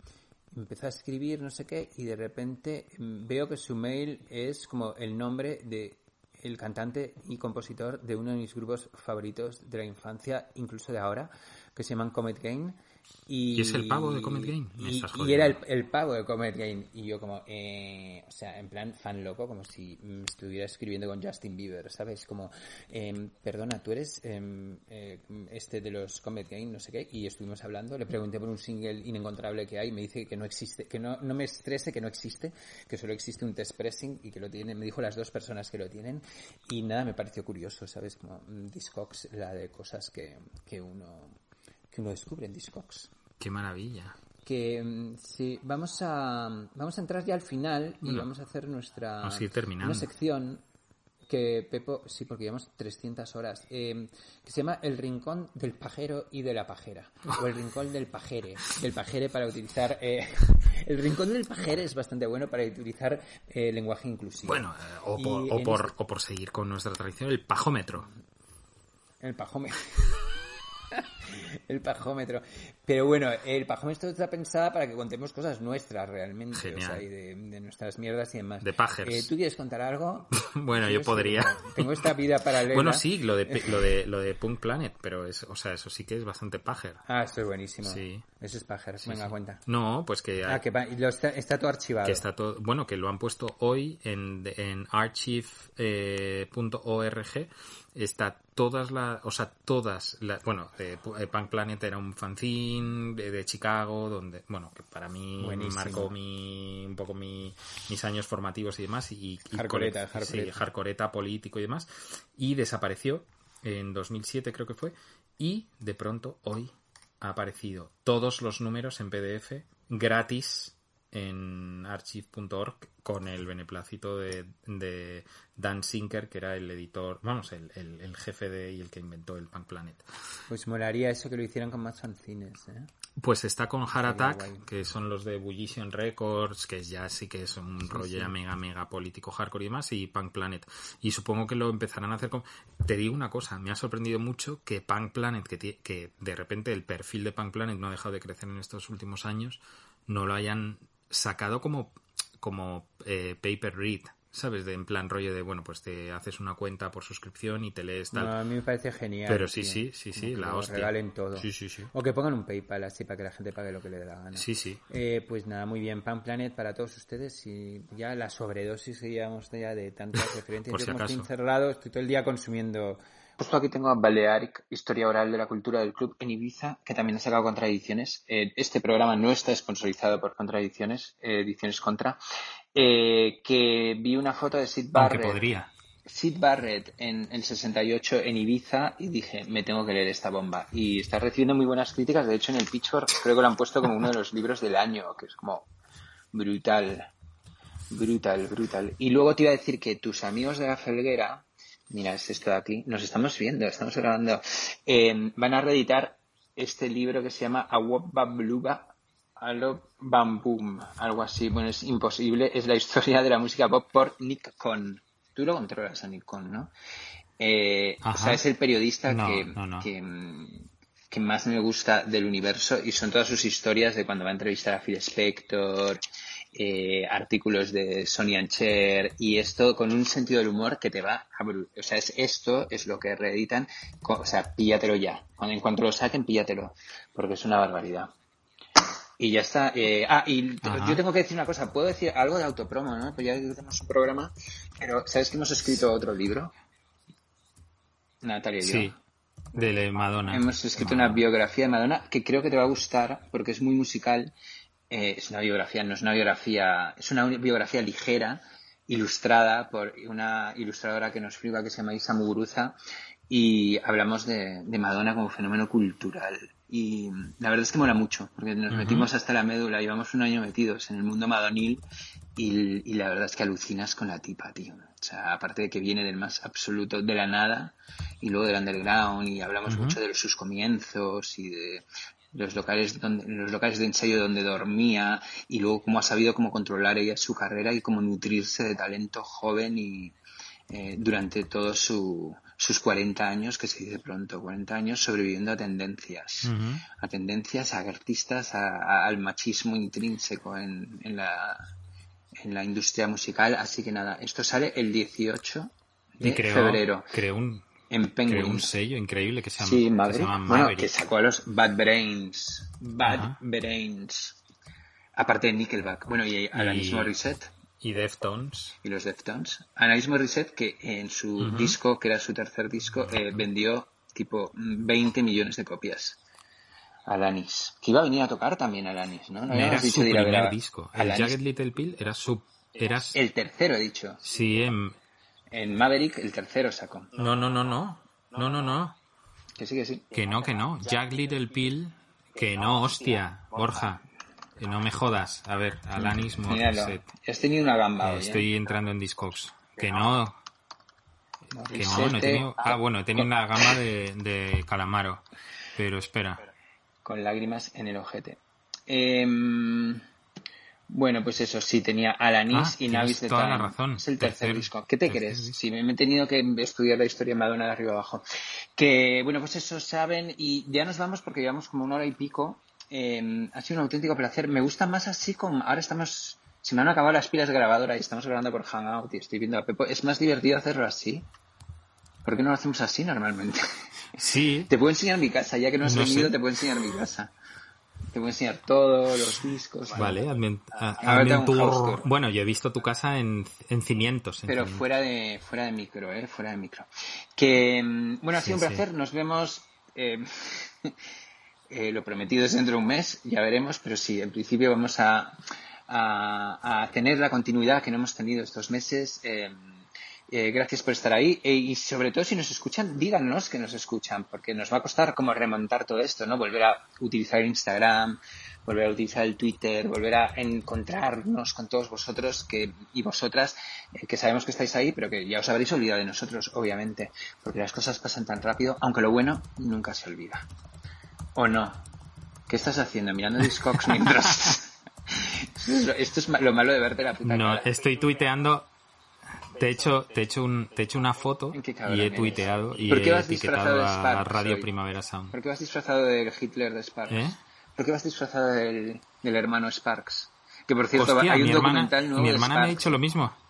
D: empezó a escribir no sé qué y de repente mm, veo que su mail es como el nombre de el cantante y compositor de uno de mis grupos favoritos de la infancia, incluso de ahora, que se llaman Comet Gain. Y,
E: ¿Y es el pavo de Comet Gain? Me
D: Y, y era el, el pavo de Comet Gain. Y yo como, eh, o sea, en plan fan loco, como si mm, estuviera escribiendo con Justin Bieber, ¿sabes? Como, em, perdona, tú eres em, eh, este de los Comet Gain, no sé qué, y estuvimos hablando, le pregunté por un single inencontrable que hay, me dice que no existe, que no, no me estrese que no existe, que solo existe un test pressing y que lo tienen, me dijo las dos personas que lo tienen, y nada, me pareció curioso, ¿sabes? Como mm, Discogs, la de cosas que, que uno que uno descubre en Discogs
E: Qué maravilla.
D: que mm, sí, vamos a vamos a entrar ya al final y
E: Bueno,
D: vamos a hacer nuestra
E: vamos a ir terminando.
D: una sección que Pepo sí porque llevamos 300 horas eh, que se llama el rincón del pajero y de la pajera o el rincón del pajere del pajere para utilizar eh, *laughs* el rincón del pajere es bastante bueno para utilizar eh, lenguaje inclusivo
E: Bueno, eh, o, por,
D: este-
E: o por seguir con nuestra tradición, el pajómetro.
D: El pajómetro. *laughs* *laughs* el pajómetro. Pero bueno, el pajómetro está pensada para que contemos cosas nuestras realmente. O sea, y de, de nuestras mierdas y demás.
E: De pajers.
D: Eh, ¿Tú quieres contar algo? *laughs*
E: Bueno, yo podría.
D: Tengo esta vida paralela.
E: Bueno, sí, lo de, lo de, *laughs* lo de Punk Planet, pero es, o sea, eso sí que es bastante pajer.
D: Ah, eso es buenísimo.
E: Sí.
D: Eso es pajer.
E: Sí,
D: Venga,
E: sí.
D: cuenta.
E: No, pues que,
D: Ah, que va- y lo está, está todo archivado.
E: que está todo, bueno, que lo han puesto hoy en, en archive.org. Está todas las, o sea, todas las, bueno, eh, eh, Punk Planet era un fanzine de, de Chicago, donde, bueno, que para mí
D: Buenísimo.
E: marcó mi, un poco mi, mis años formativos y demás, y, y sí, hardcoreta político y demás, y desapareció en 2007 creo que fue, y de pronto hoy ha aparecido todos los números en PDF gratis en archive.org con el beneplácito de, de Dan Sinker, que era el editor, vamos, el, el- el jefe de y el que inventó el Punk Planet.
I: Pues molaría eso que lo hicieran con más fanzines, ¿eh?
E: Pues está con Heart Attack, que son los de Bullition Records, que ya sí que es un rollo
I: sí.
E: ya mega, mega político hardcore y demás, y Punk Planet. Y supongo que lo empezarán a hacer con... Te digo una cosa, me ha sorprendido mucho que Punk Planet, que, que de repente el perfil de Punk Planet no ha dejado de crecer en estos últimos años, no lo hayan sacado como, como eh, paper read, ¿sabes? De, en plan rollo de, bueno, pues te haces una cuenta por suscripción y te lees tal.
I: No, a mí me parece genial.
E: Pero sí, sí, sí, sí,
I: que
E: la hostia.
I: regalen todo.
E: Sí, sí, sí.
I: O que pongan un PayPal así para que la gente pague lo que le dé la gana.
E: Sí, sí.
I: Eh, pues nada, muy bien. Pan Planet para todos ustedes y ya la sobredosis que llevamos ya de tantas *laughs* referencias.
E: Por
I: Yo estoy encerrado, estoy todo el día consumiendo
D: Justo aquí tengo a Balearic, Historia Oral de la Cultura del Club en Ibiza, que también ha sacado Contradicciones. Eh, este programa no está sponsorizado por Contradicciones, eh, Ediciones Contra, eh, que vi una foto de Sid
E: Aunque
D: Barrett.
E: podría.
D: Sid Barrett en el 68 en Ibiza y dije, me tengo que leer esta bomba. Y está recibiendo muy buenas críticas. De hecho, en el Pitchfork creo que lo han puesto como uno de los libros del año, que es como brutal. Brutal, brutal. Y luego te iba a decir que tus amigos de la Felguera, mira, es esto de aquí, nos estamos viendo, estamos grabando, eh, van a reeditar este libro que se llama Awop Babluba Alo Bambum, algo así. Bueno, es imposible. Es la historia de la música pop por Nick Cohn. Tú lo controlas a Nick Cohn, ¿no? Eh, o sea, es el periodista
E: No,
D: que,
E: no, no.
D: que, que más me gusta del universo y son todas sus historias de cuando va a entrevistar a Phil Spector, eh, artículos de Sonny and Cher y esto con un sentido del humor que te va a O sea, es, esto es lo que reeditan. O sea, píllatelo ya. En cuanto lo saquen, píllatelo. Porque es una barbaridad. Y ya está. Eh, ah, y
E: Ajá.
D: yo tengo que decir una cosa. Puedo decir algo de autopromo, ¿no? Pues ya tenemos un programa. Pero, ¿sabes que hemos escrito otro libro? Natalia y yo.
E: Sí, de Madonna.
D: Hemos escrito una biografía de Madonna que creo que te va a gustar porque es muy musical. Eh, es una biografía, no es una biografía, es una biografía ligera, ilustrada por una ilustradora que nos flipa que se llama Isa Muguruza y hablamos de, de Madonna como fenómeno cultural. Y la verdad es que mola mucho porque nos metimos hasta la médula, llevamos un año metidos en el mundo madonil y, y la verdad es que alucinas con la tipa, tío. O sea, aparte de que viene del más absoluto de la nada y luego del underground y hablamos mucho de sus comienzos y de los locales donde los locales de ensayo donde dormía y luego cómo ha sabido cómo controlar ella su carrera y cómo nutrirse de talento joven y eh, durante todos su, sus 40 años, que se dice pronto, 40 años sobreviviendo a tendencias. A tendencias, a artistas, a- a- al machismo intrínseco en, en la, en la industria musical. Así que nada, esto sale el 18 de
E: Y
D: febrero.
E: creó un,
D: en Penguin.
E: creó un sello increíble que se llama,
D: Sí,
E: que se llama
D: Bueno, que sacó a los Bad Brains. Bad
E: Ajá.
D: Brains. Aparte de Nickelback. Bueno, y
E: Y-
D: Morissette
E: Y Deftones.
D: y los Deftones. Alanis Morissette, que en su
E: Ujú.
D: disco, que era su tercer disco, eh, vendió tipo 20 millones de copias. Alanis. Que iba a venir a tocar también Alanis, ¿no? No
E: era
D: dicho
E: su
D: de ir a
E: primer
D: a
E: disco. El
D: Alanis.
E: Jagged Little Pill era su... Era,
D: El tercero, he dicho.
E: sí, em,
D: En Maverick, el tercero sacó.
E: no, no, no, no. No, no, no.
D: Que sí, que sí.
E: Que no, que no. Jack Little Pill. Que no, hostia. Borja. Que no me jodas. A ver, Alanis. Morissette.
D: Has tenido una gamba
E: Eh,
D: hoy, ¿eh?
E: Estoy entrando en Discogs. Que no. Que no, no he tenido... Ah, bueno, he tenido una gama de, de Calamaro. Pero espera.
D: Con lágrimas en el ojete. Em, bueno, pues eso, sí, tenía Alanis
E: Ah,
D: y Navis de
E: toda la razón.
D: Es el tercer,
E: Tercer-
D: disco. ¿Qué te crees?
E: disco.
D: Sí, me he tenido que estudiar la historia de Madonna de arriba abajo. Que, bueno, pues eso saben y ya nos vamos porque llevamos como una hora y pico. Em, ha sido un auténtico placer. Me gusta más así como... Ahora estamos... Se me han acabado las pilas de grabadora y estamos grabando por Hangout y estoy viendo a Pepo. Es más divertido hacerlo así. ¿Por qué no lo hacemos así normalmente?
E: Sí. *laughs*
D: Te puedo enseñar mi casa, ya que no has
E: No
D: venido,
E: sé.
D: te puedo enseñar mi casa. Te puedo enseñar todos los discos.
E: Vale, hazme- tour.
D: tour.
E: Bueno, yo he visto tu casa en, en cimientos. en
D: Pero
E: cimientos.
D: fuera de, fuera de micro, ¿eh? Fuera de micro. Que, mm, bueno, ha sido
E: Sí,
D: un placer. Nos vemos. eh, *laughs* eh, lo prometido es dentro de un mes, ya veremos, pero sí, en principio vamos a, a, a tener la continuidad que no hemos tenido estos meses. eh, Eh, gracias por estar ahí Eh, y sobre todo si nos escuchan, díganos que nos escuchan, porque nos va a costar como remontar todo esto, ¿no? Volver a utilizar Instagram, volver a utilizar el Twitter, volver a encontrarnos con todos vosotros que, y vosotras, eh, que sabemos que estáis ahí, pero que ya os habréis olvidado de nosotros, obviamente, porque las cosas pasan tan rápido, aunque lo bueno nunca se olvida. ¿O no? ¿Qué estás haciendo? Mirando Discogs mientras... *laughs* Esto es lo- Esto es ma- lo malo de verte la puta
E: No,
D: cara.
E: estoy tuiteando. Te he hecho, te he hecho, un, te he hecho una foto y he
D: eres.
E: tuiteado y
D: ¿Por qué
E: he
D: vas
E: etiquetado
D: de
E: a Radio
D: hoy?
E: Primavera Sound.
D: ¿Por qué vas disfrazado del Hitler de Sparks?
E: ¿Eh?
D: ¿Por qué vas disfrazado del, del hermano Sparks? Que por cierto,
E: Hostia,
D: hay un
E: mi hermana,
D: documental nuevo
E: mi
D: de
E: hermana me ha dicho lo mismo. *laughs*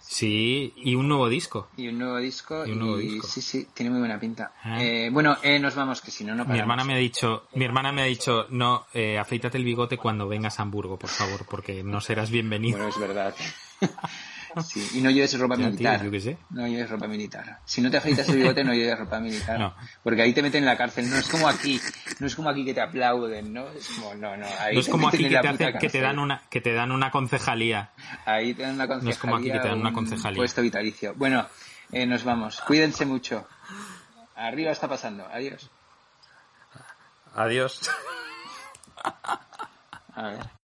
E: Sí, y un nuevo disco.
D: y un nuevo disco.
E: Y un nuevo
D: y
E: disco.
D: sí, sí, tiene muy buena pinta.
E: Ah.
D: Eh, bueno, eh, nos vamos, que si no, no
E: Mi
D: paramos.
E: hermana me ha dicho, mi hermana me ha dicho, no, eh, afeítate el bigote cuando vengas a Hamburgo, por favor, porque no serás bienvenido.
D: Bueno, es verdad. *laughs* Sí, y no lleves ropa
E: Ya, tío,
D: militar.
E: yo qué sé.
D: No lleves ropa militar. Si no te afeitas el bigote, no lleves ropa militar.
E: No.
D: Porque ahí te meten en la cárcel. No es como aquí. No es como aquí que te aplauden, ¿no? Es como, no, no. Ahí
E: No es
D: te
E: como aquí que te, que dan una, que te dan una concejalía.
D: Ahí te dan una concejalía.
E: No es como aquí que te dan una
D: un
E: concejalía.
D: Puesto vitalicio. Bueno, eh, nos vamos. Cuídense mucho. Arriba está pasando. Adiós.
E: Adiós.
D: A ver.